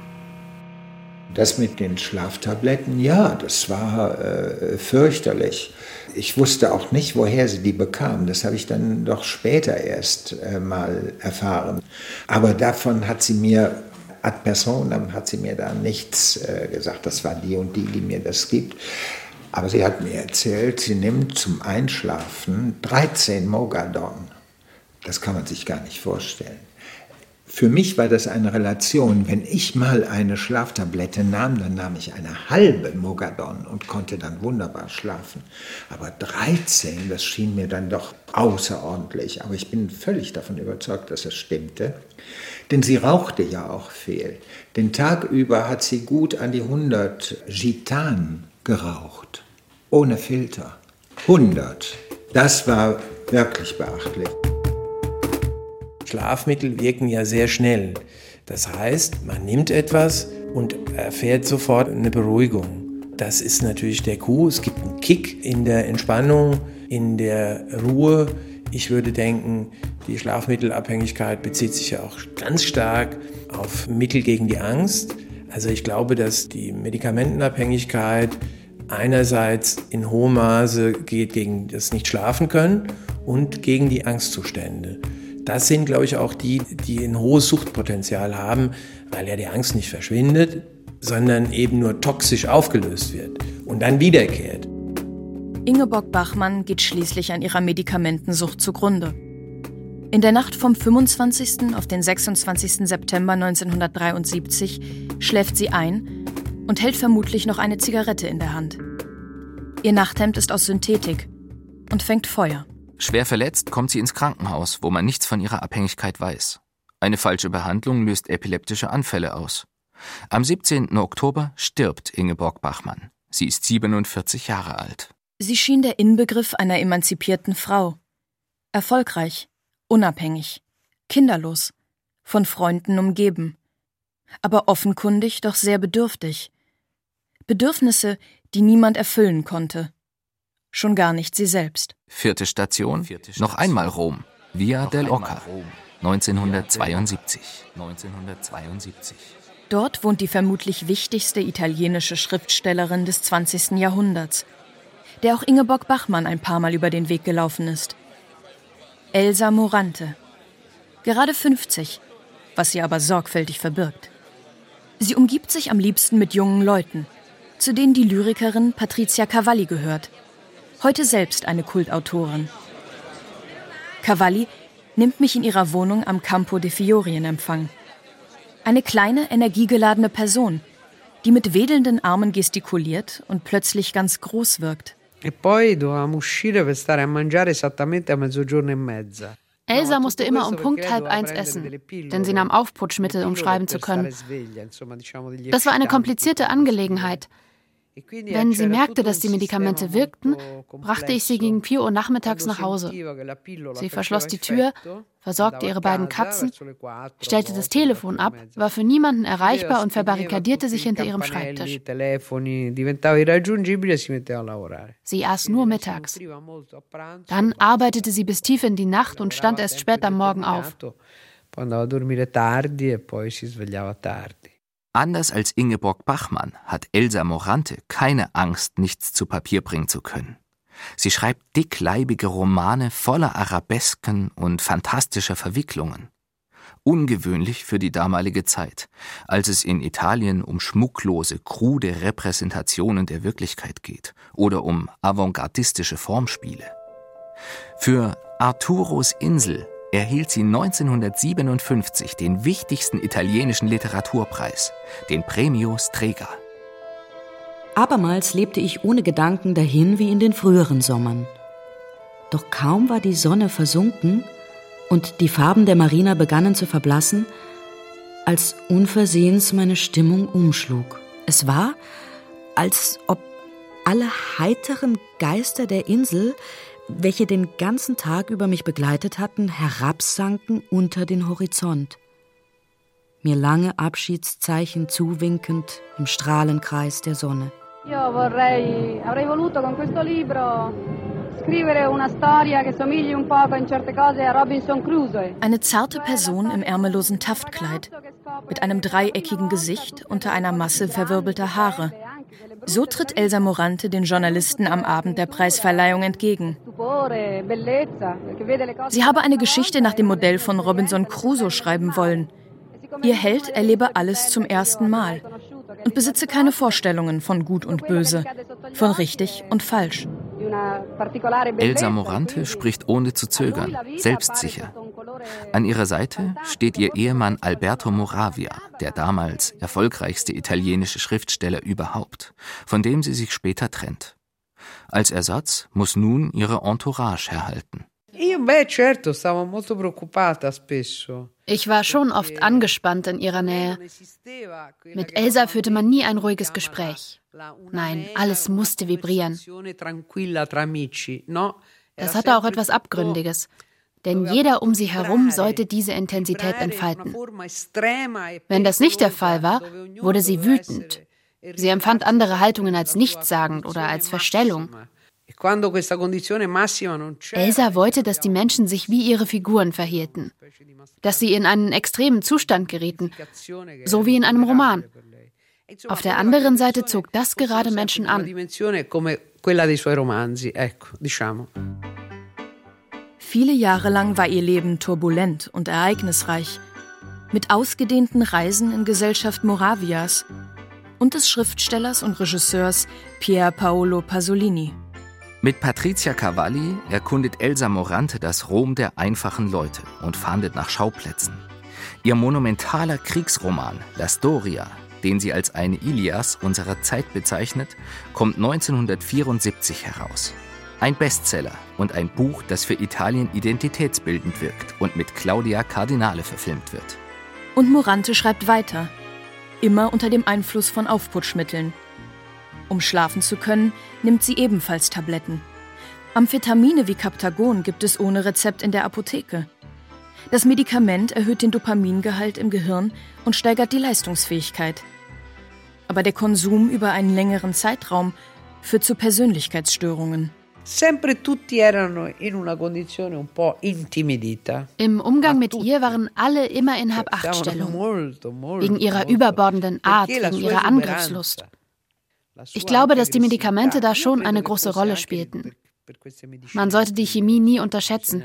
Das mit den Schlaftabletten, ja, das war äh, fürchterlich. Ich wusste auch nicht, woher sie die bekam. Das habe ich dann doch später erst äh, mal erfahren. Aber davon hat sie mir ad personam hat sie mir da nichts äh, gesagt. Das war die und die, die mir das gibt. Aber sie hat mir erzählt, sie nimmt zum Einschlafen 13 Mogadon. Das kann man sich gar nicht vorstellen. Für mich war das eine Relation. Wenn ich mal eine Schlaftablette nahm, dann nahm ich eine halbe Mogadon und konnte dann wunderbar schlafen. Aber 13, das schien mir dann doch außerordentlich. Aber ich bin völlig davon überzeugt, dass es stimmte. Denn sie rauchte ja auch viel. Den Tag über hat sie gut an die 100 Gitan geraucht. Ohne Filter. 100. Das war wirklich beachtlich. Schlafmittel wirken ja sehr schnell. Das heißt, man nimmt etwas und erfährt sofort eine Beruhigung. Das ist natürlich der Coup. Es gibt einen Kick in der Entspannung, in der Ruhe. Ich würde denken, die Schlafmittelabhängigkeit bezieht sich ja auch ganz stark auf Mittel gegen die Angst. Also ich glaube, dass die Medikamentenabhängigkeit einerseits in hohem Maße geht gegen das Nicht-Schlafen können und gegen die Angstzustände. Das sind, glaube ich, auch die, die ein hohes Suchtpotenzial haben, weil ja die Angst nicht verschwindet, sondern eben nur toxisch aufgelöst wird und dann wiederkehrt. Ingeborg Bachmann geht schließlich an ihrer Medikamentensucht zugrunde. In der Nacht vom 25. auf den 26. September 1973 schläft sie ein und hält vermutlich noch eine Zigarette in der Hand. Ihr Nachthemd ist aus Synthetik und fängt Feuer. Schwer verletzt kommt sie ins Krankenhaus, wo man nichts von ihrer Abhängigkeit weiß. Eine falsche Behandlung löst epileptische Anfälle aus. Am 17. Oktober stirbt Ingeborg Bachmann. Sie ist 47 Jahre alt. Sie schien der Inbegriff einer emanzipierten Frau. Erfolgreich, unabhängig, kinderlos, von Freunden umgeben. Aber offenkundig doch sehr bedürftig. Bedürfnisse, die niemand erfüllen konnte schon gar nicht sie selbst. Vierte Station, noch einmal Rom, Via del Oca, 1972. 1972. Dort wohnt die vermutlich wichtigste italienische Schriftstellerin des 20. Jahrhunderts, der auch Ingeborg Bachmann ein paar Mal über den Weg gelaufen ist. Elsa Morante. Gerade 50, was sie aber sorgfältig verbirgt. Sie umgibt sich am liebsten mit jungen Leuten, zu denen die Lyrikerin Patricia Cavalli gehört – heute selbst eine Kultautorin. Cavalli nimmt mich in ihrer Wohnung am Campo de Fiori in Empfang. Eine kleine, energiegeladene Person, die mit wedelnden Armen gestikuliert und plötzlich ganz groß wirkt. E e. Elsa musste immer um Punkt halb eins essen, denn sie nahm Aufputschmittel, um schreiben zu können. Das war eine komplizierte Angelegenheit. Wenn sie merkte, dass die Medikamente wirkten, brachte ich sie gegen 4 Uhr nachmittags nach Hause. Sie verschloss die Tür, versorgte ihre beiden Katzen, stellte das Telefon ab, war für niemanden erreichbar und verbarrikadierte sich hinter ihrem Schreibtisch. Sie aß nur mittags. Dann arbeitete sie bis tief in die Nacht und stand erst spät am Morgen auf. Andava a dormire tardi e poi si svegliava tardi. Anders als Ingeborg Bachmann hat Elsa Morante keine Angst, nichts zu Papier bringen zu können. Sie schreibt dickleibige Romane voller Arabesken und fantastischer Verwicklungen. Ungewöhnlich für die damalige Zeit, als es in Italien um schmucklose, krude Repräsentationen der Wirklichkeit geht oder um avantgardistische Formspiele. Für Arturos Insel erhielt sie 1957 den wichtigsten italienischen Literaturpreis, den Premio Strega. Abermals lebte ich ohne Gedanken dahin wie in den früheren Sommern. Doch kaum war die Sonne versunken und die Farben der Marina begannen zu verblassen, als unversehens meine Stimmung umschlug. Es war, als ob alle heiteren Geister der Insel welche den ganzen Tag über mich begleitet hatten, herabsanken unter den Horizont. Mir lange Abschiedszeichen zuwinkend im Strahlenkreis der Sonne. Io vorrei, avrei voluto con questo libro scrivere una storia che somigli un poco in certe cose a Robinson Crusoe. Eine zarte Person im ärmellosen Taftkleid, mit einem dreieckigen Gesicht unter einer Masse verwirbelter Haare. So tritt Elsa Morante den Journalisten am Abend der Preisverleihung entgegen. Sie habe eine Geschichte nach dem Modell von Robinson Crusoe schreiben wollen. Ihr Held erlebe alles zum ersten Mal und besitze keine Vorstellungen von Gut und Böse, von richtig und falsch. Elsa Morante spricht ohne zu zögern, selbstsicher. An ihrer Seite steht ihr Ehemann Alberto Moravia, der damals erfolgreichste italienische Schriftsteller überhaupt, von dem sie sich später trennt. Als Ersatz muss nun ihre Entourage herhalten. Ich war schon oft angespannt in ihrer Nähe. Mit Elsa führte man nie ein ruhiges Gespräch. Nein, alles musste vibrieren. Das hatte auch etwas Abgründiges. Denn jeder um sie herum sollte diese Intensität entfalten. Wenn das nicht der Fall war, wurde sie wütend. Sie empfand andere Haltungen als nichtssagend oder als Verstellung. Elsa wollte, dass die Menschen sich wie ihre Figuren verhielten, dass sie in einen extremen Zustand gerieten, so wie in einem Roman. Auf der anderen Seite zog das gerade Menschen an. Viele Jahre lang war ihr Leben turbulent und ereignisreich, mit ausgedehnten Reisen in Gesellschaft Moravias und des Schriftstellers und Regisseurs Pier Paolo Pasolini. Mit Patricia Cavalli erkundet Elsa Morante das Rom der einfachen Leute und fahndet nach Schauplätzen. Ihr monumentaler Kriegsroman La Storia, den sie als eine Ilias unserer Zeit bezeichnet, kommt 1974 heraus. Ein Bestseller und ein Buch, das für Italien identitätsbildend wirkt und mit Claudia Cardinale verfilmt wird. Und Morante schreibt weiter, immer unter dem Einfluss von Aufputschmitteln. Um schlafen zu können, nimmt sie ebenfalls Tabletten. Amphetamine wie Captagon gibt es ohne Rezept in der Apotheke. Das Medikament erhöht den Dopamingehalt im Gehirn und steigert die Leistungsfähigkeit. Aber der Konsum über einen längeren Zeitraum führt zu Persönlichkeitsstörungen. Sempre tutti erano in una condizione un po' intimidita. Im Umgang mit ihr waren alle immer in Hab-Acht-Stellung. Wegen ihrer überbordenden Art, wegen ihrer Angriffslust. Ich glaube, dass die Medikamente da schon eine große Rolle spielten. Man sollte die Chemie nie unterschätzen.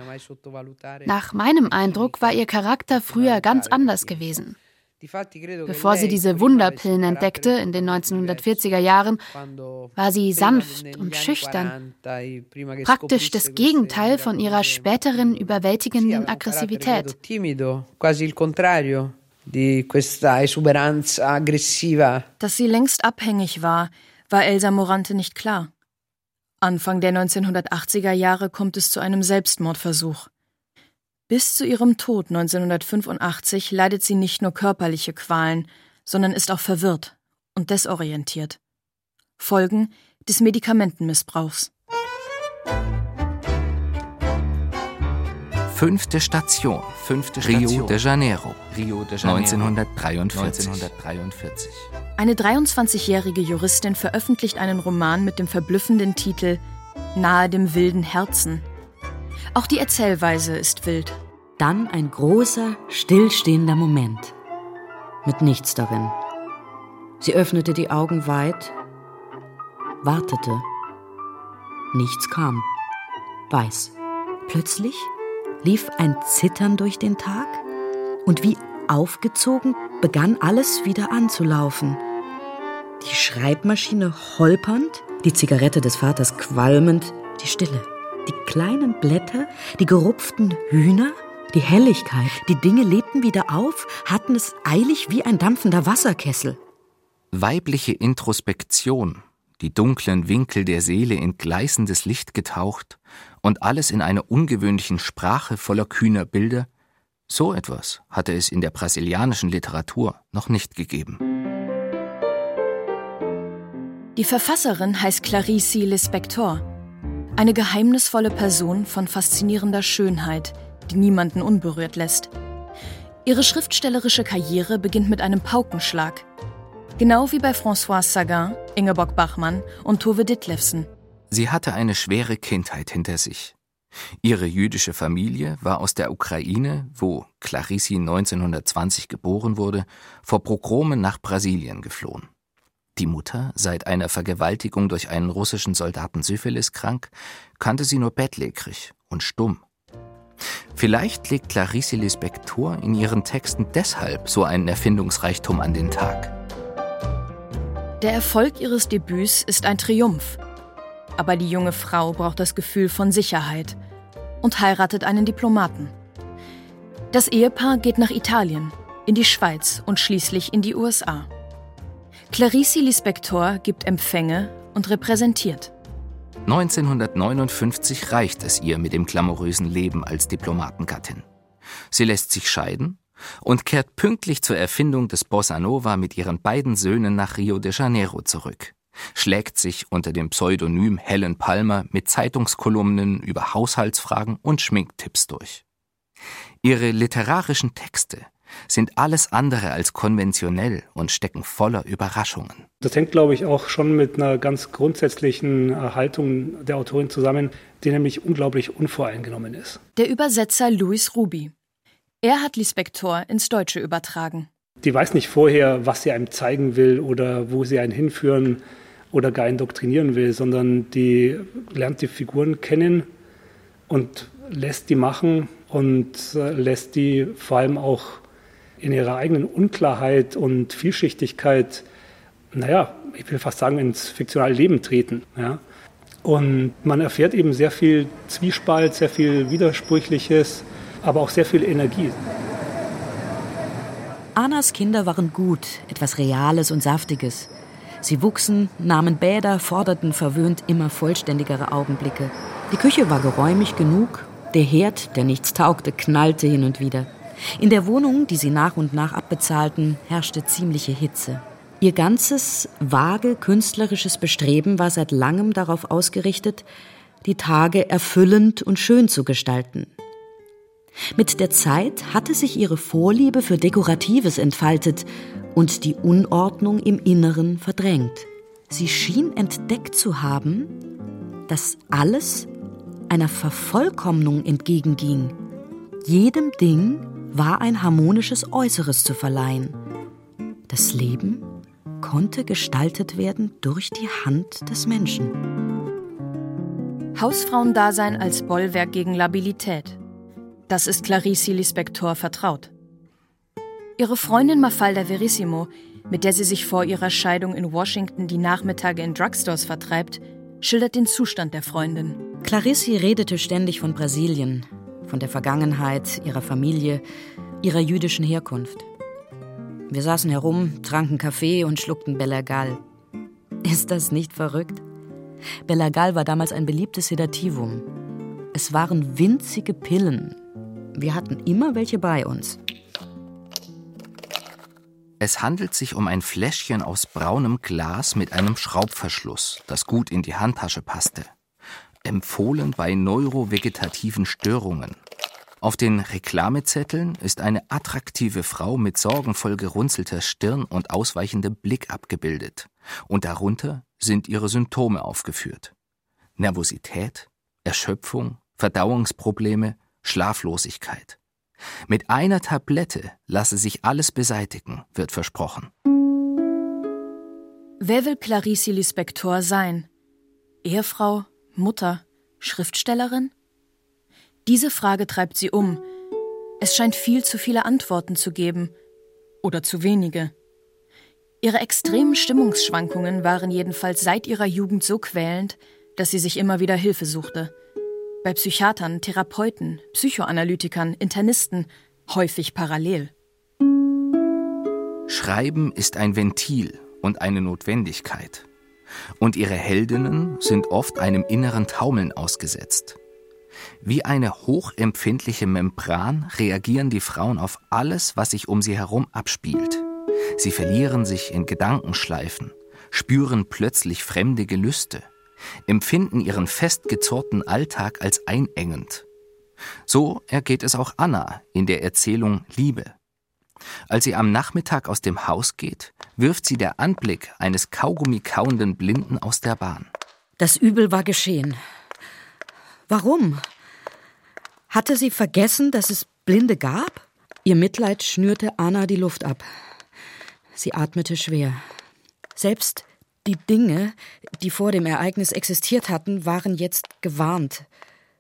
Nach meinem Eindruck war ihr Charakter früher ganz anders gewesen. Bevor sie diese Wunderpillen entdeckte in den 1940er Jahren, war sie sanft und schüchtern. Praktisch das Gegenteil von ihrer späteren überwältigenden Aggressivität. Dass sie längst abhängig war, war Elsa Morante nicht klar. Anfang der 1980er Jahre kommt es zu einem Selbstmordversuch. Bis zu ihrem Tod 1985 leidet sie nicht nur körperliche Qualen, sondern ist auch verwirrt und desorientiert. Folgen des Medikamentenmissbrauchs. Fünfte Station, Fünfte Rio Station. de Janeiro, Rio de Janeiro 1943. 1943. Eine 23-jährige Juristin veröffentlicht einen Roman mit dem verblüffenden Titel Nahe dem wilden Herzen auch die Erzählweise ist wild. Dann ein großer, stillstehender Moment. Mit nichts darin. Sie öffnete die Augen weit, wartete. Nichts kam. Weiß. Plötzlich lief ein Zittern durch den Tag und wie aufgezogen begann alles wieder anzulaufen. Die Schreibmaschine holpernd, die Zigarette des Vaters qualmend, die Stille die kleinen Blätter, die gerupften Hühner, die Helligkeit, die Dinge lebten wieder auf, hatten es eilig wie ein dampfender Wasserkessel. Weibliche Introspektion, die dunklen Winkel der Seele in gleißendes Licht getaucht und alles in einer ungewöhnlichen Sprache voller kühner Bilder, so etwas hatte es in der brasilianischen Literatur noch nicht gegeben. Die Verfasserin heißt Clarice Lispector eine geheimnisvolle Person von faszinierender Schönheit, die niemanden unberührt lässt. Ihre schriftstellerische Karriere beginnt mit einem Paukenschlag. Genau wie bei François Sagan, Ingeborg Bachmann und Tove Ditlevsen. Sie hatte eine schwere Kindheit hinter sich. Ihre jüdische Familie war aus der Ukraine, wo Clarissi 1920 geboren wurde, vor Pogromen nach Brasilien geflohen. Die Mutter, seit einer Vergewaltigung durch einen russischen Soldaten Syphilis krank, kannte sie nur bettlägerig und stumm. Vielleicht legt Clarisse Lispector in ihren Texten deshalb so einen Erfindungsreichtum an den Tag. Der Erfolg ihres Debüts ist ein Triumph. Aber die junge Frau braucht das Gefühl von Sicherheit und heiratet einen Diplomaten. Das Ehepaar geht nach Italien, in die Schweiz und schließlich in die USA. Clarice Lispector gibt Empfänge und repräsentiert. 1959 reicht es ihr mit dem glamourösen Leben als Diplomatengattin. Sie lässt sich scheiden und kehrt pünktlich zur Erfindung des Bossa Nova mit ihren beiden Söhnen nach Rio de Janeiro zurück, schlägt sich unter dem Pseudonym Helen Palmer mit Zeitungskolumnen über Haushaltsfragen und Schminktipps durch. Ihre literarischen Texte sind alles andere als konventionell und stecken voller Überraschungen. Das hängt, glaube ich, auch schon mit einer ganz grundsätzlichen Haltung der Autorin zusammen, die nämlich unglaublich unvoreingenommen ist. Der Übersetzer Louis Ruby. Er hat Lispector ins Deutsche übertragen. Die weiß nicht vorher, was sie einem zeigen will oder wo sie einen hinführen oder gar indoktrinieren will, sondern die lernt die Figuren kennen und lässt die machen und äh, lässt die vor allem auch in ihrer eigenen Unklarheit und Vielschichtigkeit, naja, ich will fast sagen, ins fiktionale Leben treten. Ja. Und man erfährt eben sehr viel Zwiespalt, sehr viel Widersprüchliches, aber auch sehr viel Energie. Annas Kinder waren gut, etwas Reales und Saftiges. Sie wuchsen, nahmen Bäder, forderten verwöhnt immer vollständigere Augenblicke. Die Küche war geräumig genug, der Herd, der nichts taugte, knallte hin und wieder. In der Wohnung, die sie nach und nach abbezahlten, herrschte ziemliche Hitze. Ihr ganzes vage künstlerisches Bestreben war seit langem darauf ausgerichtet, die Tage erfüllend und schön zu gestalten. Mit der Zeit hatte sich ihre Vorliebe für Dekoratives entfaltet und die Unordnung im Inneren verdrängt. Sie schien entdeckt zu haben, dass alles einer Vervollkommnung entgegenging. Jedem Ding war ein harmonisches Äußeres zu verleihen. Das Leben konnte gestaltet werden durch die Hand des Menschen. Hausfrauendasein als Bollwerk gegen Labilität. Das ist Clarice Lispector vertraut. Ihre Freundin Mafalda Verissimo, mit der sie sich vor ihrer Scheidung in Washington die Nachmittage in Drugstores vertreibt, schildert den Zustand der Freundin. Clarice redete ständig von Brasilien, von der Vergangenheit, ihrer Familie, ihrer jüdischen Herkunft. Wir saßen herum, tranken Kaffee und schluckten Bellagal. Ist das nicht verrückt? Bellagal war damals ein beliebtes Sedativum. Es waren winzige Pillen. Wir hatten immer welche bei uns. Es handelt sich um ein Fläschchen aus braunem Glas mit einem Schraubverschluss, das gut in die Handtasche passte. Empfohlen bei neurovegetativen Störungen. Auf den Reklamezetteln ist eine attraktive Frau mit sorgenvoll gerunzelter Stirn und ausweichendem Blick abgebildet. Und darunter sind ihre Symptome aufgeführt. Nervosität, Erschöpfung, Verdauungsprobleme, Schlaflosigkeit. Mit einer Tablette lasse sich alles beseitigen, wird versprochen. Wer will Clarice Lispector sein? Ehefrau, Mutter, Schriftstellerin? Diese Frage treibt sie um. Es scheint viel zu viele Antworten zu geben. Oder zu wenige. Ihre extremen Stimmungsschwankungen waren jedenfalls seit ihrer Jugend so quälend, dass sie sich immer wieder Hilfe suchte bei Psychiatern, Therapeuten, Psychoanalytikern, Internisten, häufig parallel. Schreiben ist ein Ventil und eine Notwendigkeit. Und ihre Heldinnen sind oft einem inneren Taumeln ausgesetzt. Wie eine hochempfindliche Membran reagieren die Frauen auf alles, was sich um sie herum abspielt. Sie verlieren sich in Gedankenschleifen, spüren plötzlich fremde Gelüste, empfinden ihren festgezurrten Alltag als einengend. So ergeht es auch Anna in der Erzählung Liebe. Als sie am Nachmittag aus dem Haus geht, wirft sie der Anblick eines Kaugummi kauenden Blinden aus der Bahn. Das Übel war geschehen. Warum? Hatte sie vergessen, dass es Blinde gab? Ihr Mitleid schnürte Anna die Luft ab. Sie atmete schwer. Selbst die Dinge, die vor dem Ereignis existiert hatten, waren jetzt gewarnt.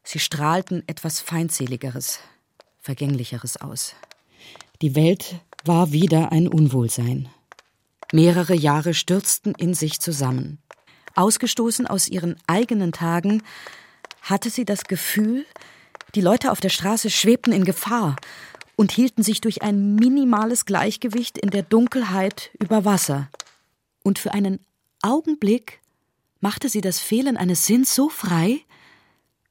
Sie strahlten etwas Feindseligeres, Vergänglicheres aus. Die Welt war wieder ein Unwohlsein. Mehrere Jahre stürzten in sich zusammen. Ausgestoßen aus ihren eigenen Tagen hatte sie das Gefühl, die Leute auf der Straße schwebten in Gefahr und hielten sich durch ein minimales Gleichgewicht in der Dunkelheit über Wasser. Und für einen Augenblick machte sie das Fehlen eines Sinns so frei,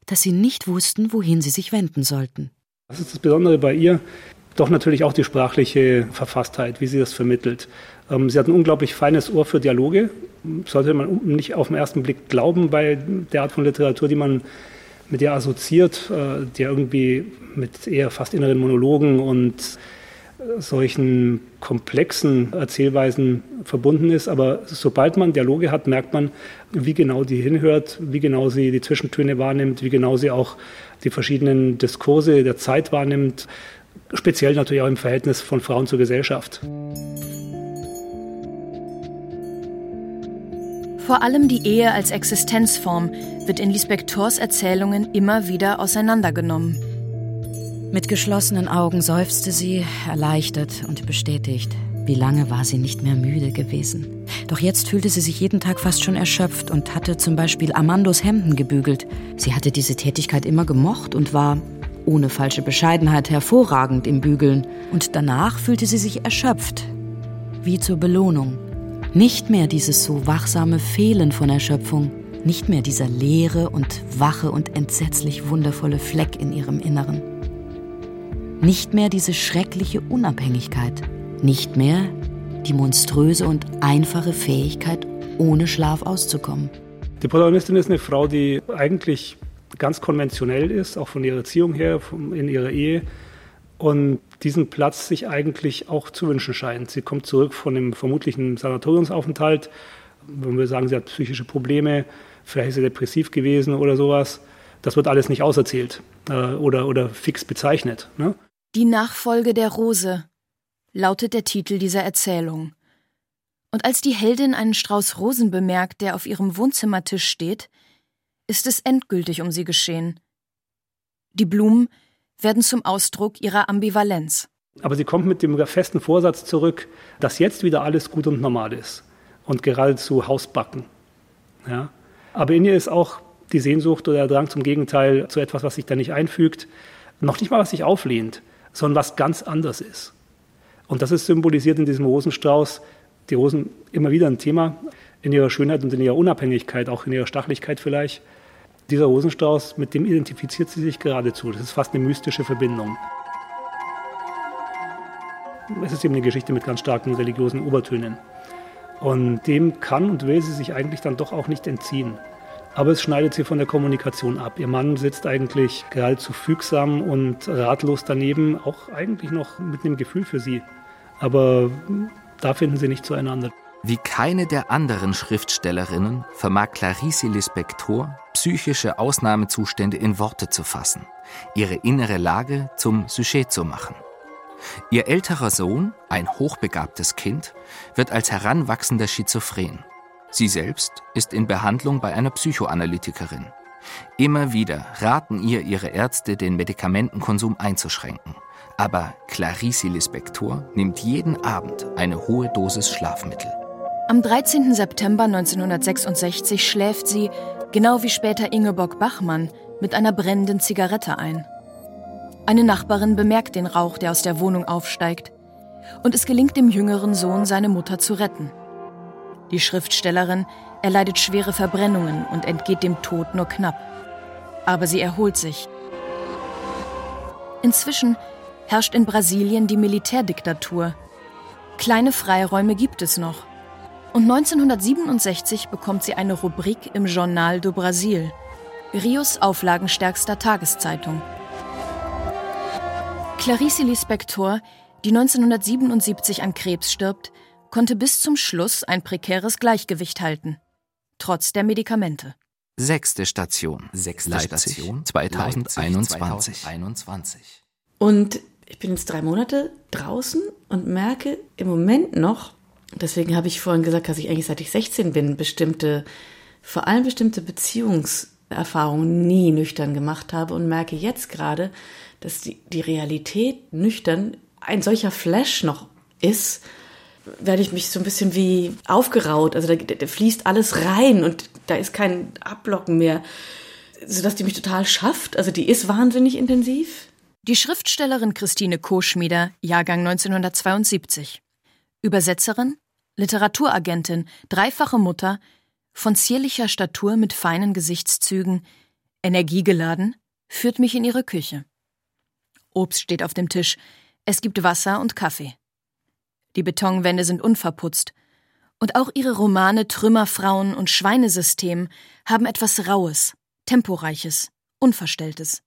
dass sie nicht wussten, wohin sie sich wenden sollten. Das ist das Besondere bei ihr. Doch natürlich auch die sprachliche Verfasstheit, wie sie das vermittelt. Ähm, sie hat ein unglaublich feines Ohr für Dialoge. Sollte man nicht auf den ersten Blick glauben bei der Art von Literatur, die man mit ihr assoziiert, äh, die irgendwie mit eher fast inneren Monologen und solchen komplexen Erzählweisen verbunden ist. Aber sobald man Dialoge hat, merkt man, wie genau die hinhört, wie genau sie die Zwischentöne wahrnimmt, wie genau sie auch die verschiedenen Diskurse der Zeit wahrnimmt, speziell natürlich auch im Verhältnis von Frauen zur Gesellschaft. Vor allem die Ehe als Existenzform wird in Lispectors Erzählungen immer wieder auseinandergenommen. Mit geschlossenen Augen seufzte sie, erleichtert und bestätigt. Wie lange war sie nicht mehr müde gewesen? Doch jetzt fühlte sie sich jeden Tag fast schon erschöpft und hatte zum Beispiel Amandos Hemden gebügelt. Sie hatte diese Tätigkeit immer gemocht und war, ohne falsche Bescheidenheit, hervorragend im Bügeln. Und danach fühlte sie sich erschöpft. Wie zur Belohnung. Nicht mehr dieses so wachsame Fehlen von Erschöpfung, nicht mehr dieser leere und wache und entsetzlich wundervolle Fleck in ihrem Inneren. Nicht mehr diese schreckliche Unabhängigkeit. Nicht mehr die monströse und einfache Fähigkeit, ohne Schlaf auszukommen. Die Protagonistin ist eine Frau, die eigentlich ganz konventionell ist, auch von ihrer Erziehung her, in ihrer Ehe. Und diesen Platz sich eigentlich auch zu wünschen scheint. Sie kommt zurück von einem vermutlichen Sanatoriumsaufenthalt. Wenn wir sagen, sie hat psychische Probleme, vielleicht ist sie depressiv gewesen oder sowas. Das wird alles nicht auserzählt äh, oder, oder fix bezeichnet. Ne? Die Nachfolge der Rose lautet der Titel dieser Erzählung. Und als die Heldin einen Strauß Rosen bemerkt, der auf ihrem Wohnzimmertisch steht, ist es endgültig um sie geschehen. Die Blumen werden zum Ausdruck ihrer Ambivalenz. Aber sie kommt mit dem festen Vorsatz zurück, dass jetzt wieder alles gut und normal ist und geradezu Hausbacken. Ja? Aber in ihr ist auch die Sehnsucht oder der Drang zum Gegenteil zu etwas, was sich da nicht einfügt, noch nicht mal was sich auflehnt, sondern was ganz anders ist. Und das ist symbolisiert in diesem Rosenstrauß. Die Rosen immer wieder ein Thema in ihrer Schönheit und in ihrer Unabhängigkeit, auch in ihrer Stachlichkeit vielleicht. Dieser Rosenstrauß, mit dem identifiziert sie sich geradezu. Das ist fast eine mystische Verbindung. Es ist eben eine Geschichte mit ganz starken religiösen Obertönen. Und dem kann und will sie sich eigentlich dann doch auch nicht entziehen. Aber es schneidet sie von der Kommunikation ab. Ihr Mann sitzt eigentlich geradezu fügsam und ratlos daneben, auch eigentlich noch mit einem Gefühl für sie. Aber da finden sie nicht zueinander. Wie keine der anderen Schriftstellerinnen vermag Clarice Lispector, psychische Ausnahmezustände in Worte zu fassen, ihre innere Lage zum Sujet zu machen. Ihr älterer Sohn, ein hochbegabtes Kind, wird als Heranwachsender schizophren. Sie selbst ist in Behandlung bei einer Psychoanalytikerin. Immer wieder raten ihr ihre Ärzte, den Medikamentenkonsum einzuschränken. Aber Clarice Lispector nimmt jeden Abend eine hohe Dosis Schlafmittel. Am 13. September 1966 schläft sie, genau wie später Ingeborg Bachmann, mit einer brennenden Zigarette ein. Eine Nachbarin bemerkt den Rauch, der aus der Wohnung aufsteigt, und es gelingt dem jüngeren Sohn, seine Mutter zu retten. Die Schriftstellerin erleidet schwere Verbrennungen und entgeht dem Tod nur knapp. Aber sie erholt sich. Inzwischen herrscht in Brasilien die Militärdiktatur. Kleine Freiräume gibt es noch. Und 1967 bekommt sie eine Rubrik im Jornal do Brasil, Rios auflagenstärkster Tageszeitung. Clarice Lispector, die 1977 an Krebs stirbt, konnte bis zum Schluss ein prekäres Gleichgewicht halten, trotz der Medikamente. Sechste Station. Sechste Leipzig, Station 2021. 2021. Und ich bin jetzt drei Monate draußen und merke im Moment noch, deswegen habe ich vorhin gesagt, dass ich eigentlich seit ich 16 bin, bestimmte, vor allem bestimmte Beziehungserfahrungen nie nüchtern gemacht habe und merke jetzt gerade, dass die, die Realität nüchtern ein solcher Flash noch ist, werde ich mich so ein bisschen wie aufgeraut. Also da, da, fließt alles rein und da ist kein Abblocken mehr, sodass die mich total schafft. Also die ist wahnsinnig intensiv. Die Schriftstellerin Christine Koschmieder, Jahrgang 1972. Übersetzerin, Literaturagentin, dreifache Mutter, von zierlicher Statur mit feinen Gesichtszügen, energiegeladen, führt mich in ihre Küche. Obst steht auf dem Tisch, es gibt Wasser und Kaffee. Die Betonwände sind unverputzt, und auch ihre Romane Trümmerfrauen und Schweinesystem haben etwas Raues, Temporeiches, Unverstelltes.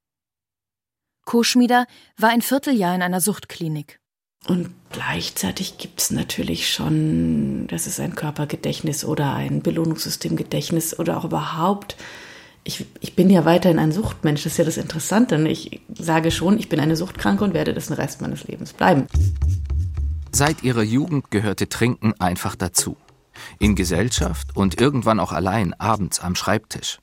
Koschmieder war ein Vierteljahr in einer Suchtklinik. Und gleichzeitig gibt es natürlich schon, das ist ein Körpergedächtnis oder ein Belohnungssystemgedächtnis oder auch überhaupt. Ich, ich bin ja weiterhin ein Suchtmensch, das ist ja das Interessante. Ich sage schon, ich bin eine Suchtkranke und werde das den Rest meines Lebens bleiben. Seit ihrer Jugend gehörte Trinken einfach dazu. In Gesellschaft und irgendwann auch allein abends am Schreibtisch.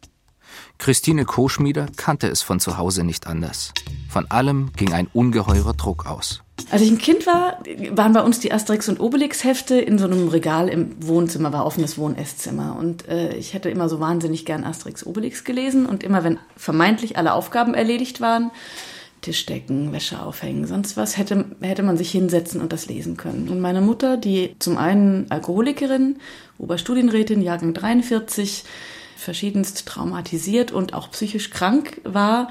Christine Koschmieder kannte es von zu Hause nicht anders. Von allem ging ein ungeheurer Druck aus. Als ich ein Kind war, waren bei uns die Asterix und Obelix Hefte in so einem Regal im Wohnzimmer, war offenes Wohn-Esszimmer. Und äh, ich hätte immer so wahnsinnig gern Asterix Obelix gelesen. Und immer wenn vermeintlich alle Aufgaben erledigt waren, Tisch decken, Wäsche aufhängen, sonst was, hätte, hätte man sich hinsetzen und das lesen können. Und meine Mutter, die zum einen Alkoholikerin, Oberstudienrätin, Jahrgang 43, verschiedenst traumatisiert und auch psychisch krank war,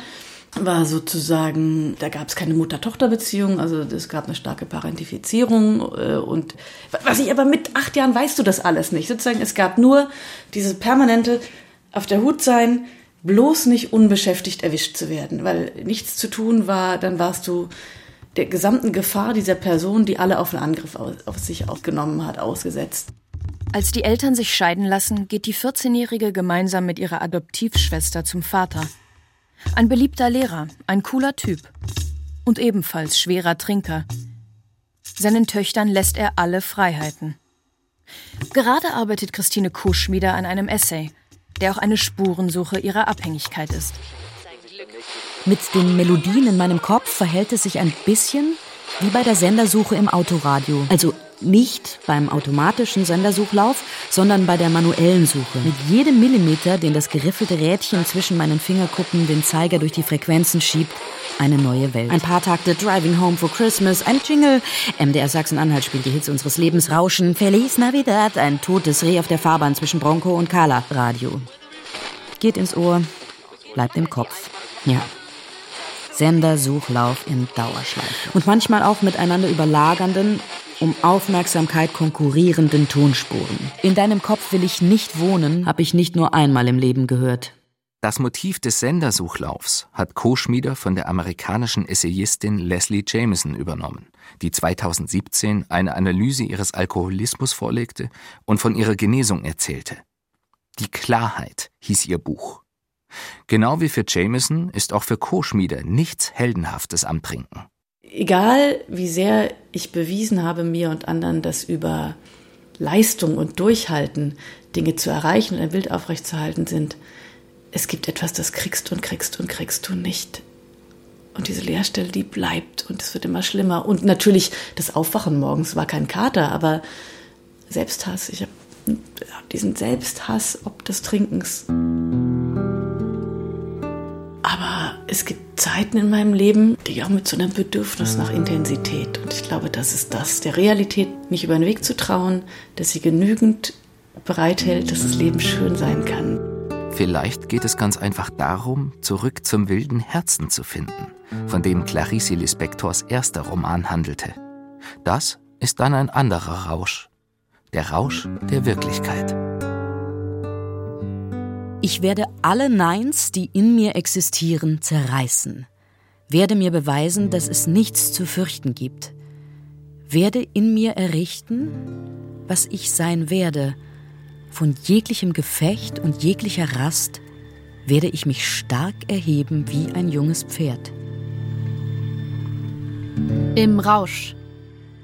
war sozusagen, da gab es keine Mutter-Tochter-Beziehung, also es gab eine starke Parentifizierung äh, und was ich aber mit acht Jahren weißt du das alles nicht. Sozusagen, es gab nur dieses permanente auf der Hut sein, bloß nicht unbeschäftigt erwischt zu werden, weil nichts zu tun war, dann warst du der gesamten Gefahr dieser Person, die alle auf einen Angriff auf sich aufgenommen hat, ausgesetzt. Als die Eltern sich scheiden lassen, geht die 14-Jährige gemeinsam mit ihrer Adoptivschwester zum Vater. Ein beliebter Lehrer, ein cooler Typ. Und ebenfalls schwerer Trinker. Seinen Töchtern lässt er alle Freiheiten. Gerade arbeitet Christine Kusch wieder an einem Essay, der auch eine Spurensuche ihrer Abhängigkeit ist. Mit den Melodien in meinem Kopf verhält es sich ein bisschen wie bei der Sendersuche im Autoradio. Also nicht beim automatischen Sendersuchlauf, sondern bei der manuellen Suche. Mit jedem Millimeter, den das geriffelte Rädchen zwischen meinen Fingerkuppen den Zeiger durch die Frequenzen schiebt, eine neue Welt. Ein paar Takte Driving Home for Christmas, ein Jingle. MDR Sachsen-Anhalt spielt die Hits unseres Lebens Rauschen. Feliz Navidad, ein totes Reh auf der Fahrbahn zwischen Bronco und Kala. Radio. Geht ins Ohr, bleibt im Kopf. Ja. Sendersuchlauf in Dauerschleife. Und manchmal auch miteinander überlagernden, um Aufmerksamkeit konkurrierenden Tonspuren. In deinem Kopf will ich nicht wohnen, habe ich nicht nur einmal im Leben gehört. Das Motiv des Sendersuchlaufs hat Co-Schmieder von der amerikanischen Essayistin Leslie Jameson übernommen, die 2017 eine Analyse ihres Alkoholismus vorlegte und von ihrer Genesung erzählte. Die Klarheit hieß ihr Buch. Genau wie für Jameson ist auch für Co-Schmieder nichts Heldenhaftes am Trinken egal wie sehr ich bewiesen habe mir und anderen, dass über Leistung und Durchhalten Dinge zu erreichen und ein Bild aufrechtzuerhalten sind, es gibt etwas, das kriegst und kriegst und kriegst du nicht. Und diese Leerstelle, die bleibt und es wird immer schlimmer. Und natürlich das Aufwachen morgens war kein Kater, aber Selbsthass. Ich habe diesen Selbsthass ob des Trinkens. Es gibt Zeiten in meinem Leben, die auch mit so einem Bedürfnis nach Intensität. Und ich glaube, das ist das, der Realität nicht über den Weg zu trauen, dass sie genügend bereithält, dass das Leben schön sein kann. Vielleicht geht es ganz einfach darum, zurück zum wilden Herzen zu finden, von dem Clarice Lispectors erster Roman handelte. Das ist dann ein anderer Rausch. Der Rausch der Wirklichkeit. Ich werde alle Neins, die in mir existieren, zerreißen. Werde mir beweisen, dass es nichts zu fürchten gibt. Werde in mir errichten, was ich sein werde. Von jeglichem Gefecht und jeglicher Rast werde ich mich stark erheben wie ein junges Pferd. Im Rausch.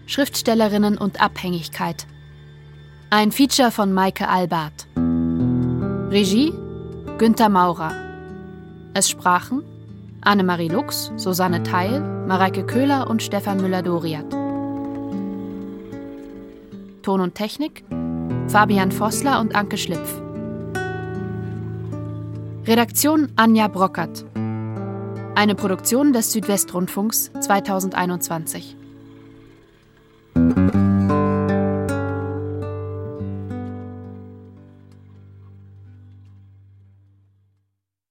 Schriftstellerinnen und Abhängigkeit. Ein Feature von Maike Albert. Regie Günter Maurer. Es sprachen Annemarie Lux, Susanne Theil, Mareike Köhler und Stefan Müller-Doriat. Ton und Technik Fabian Vossler und Anke Schlipf. Redaktion Anja Brockert. Eine Produktion des Südwestrundfunks 2021.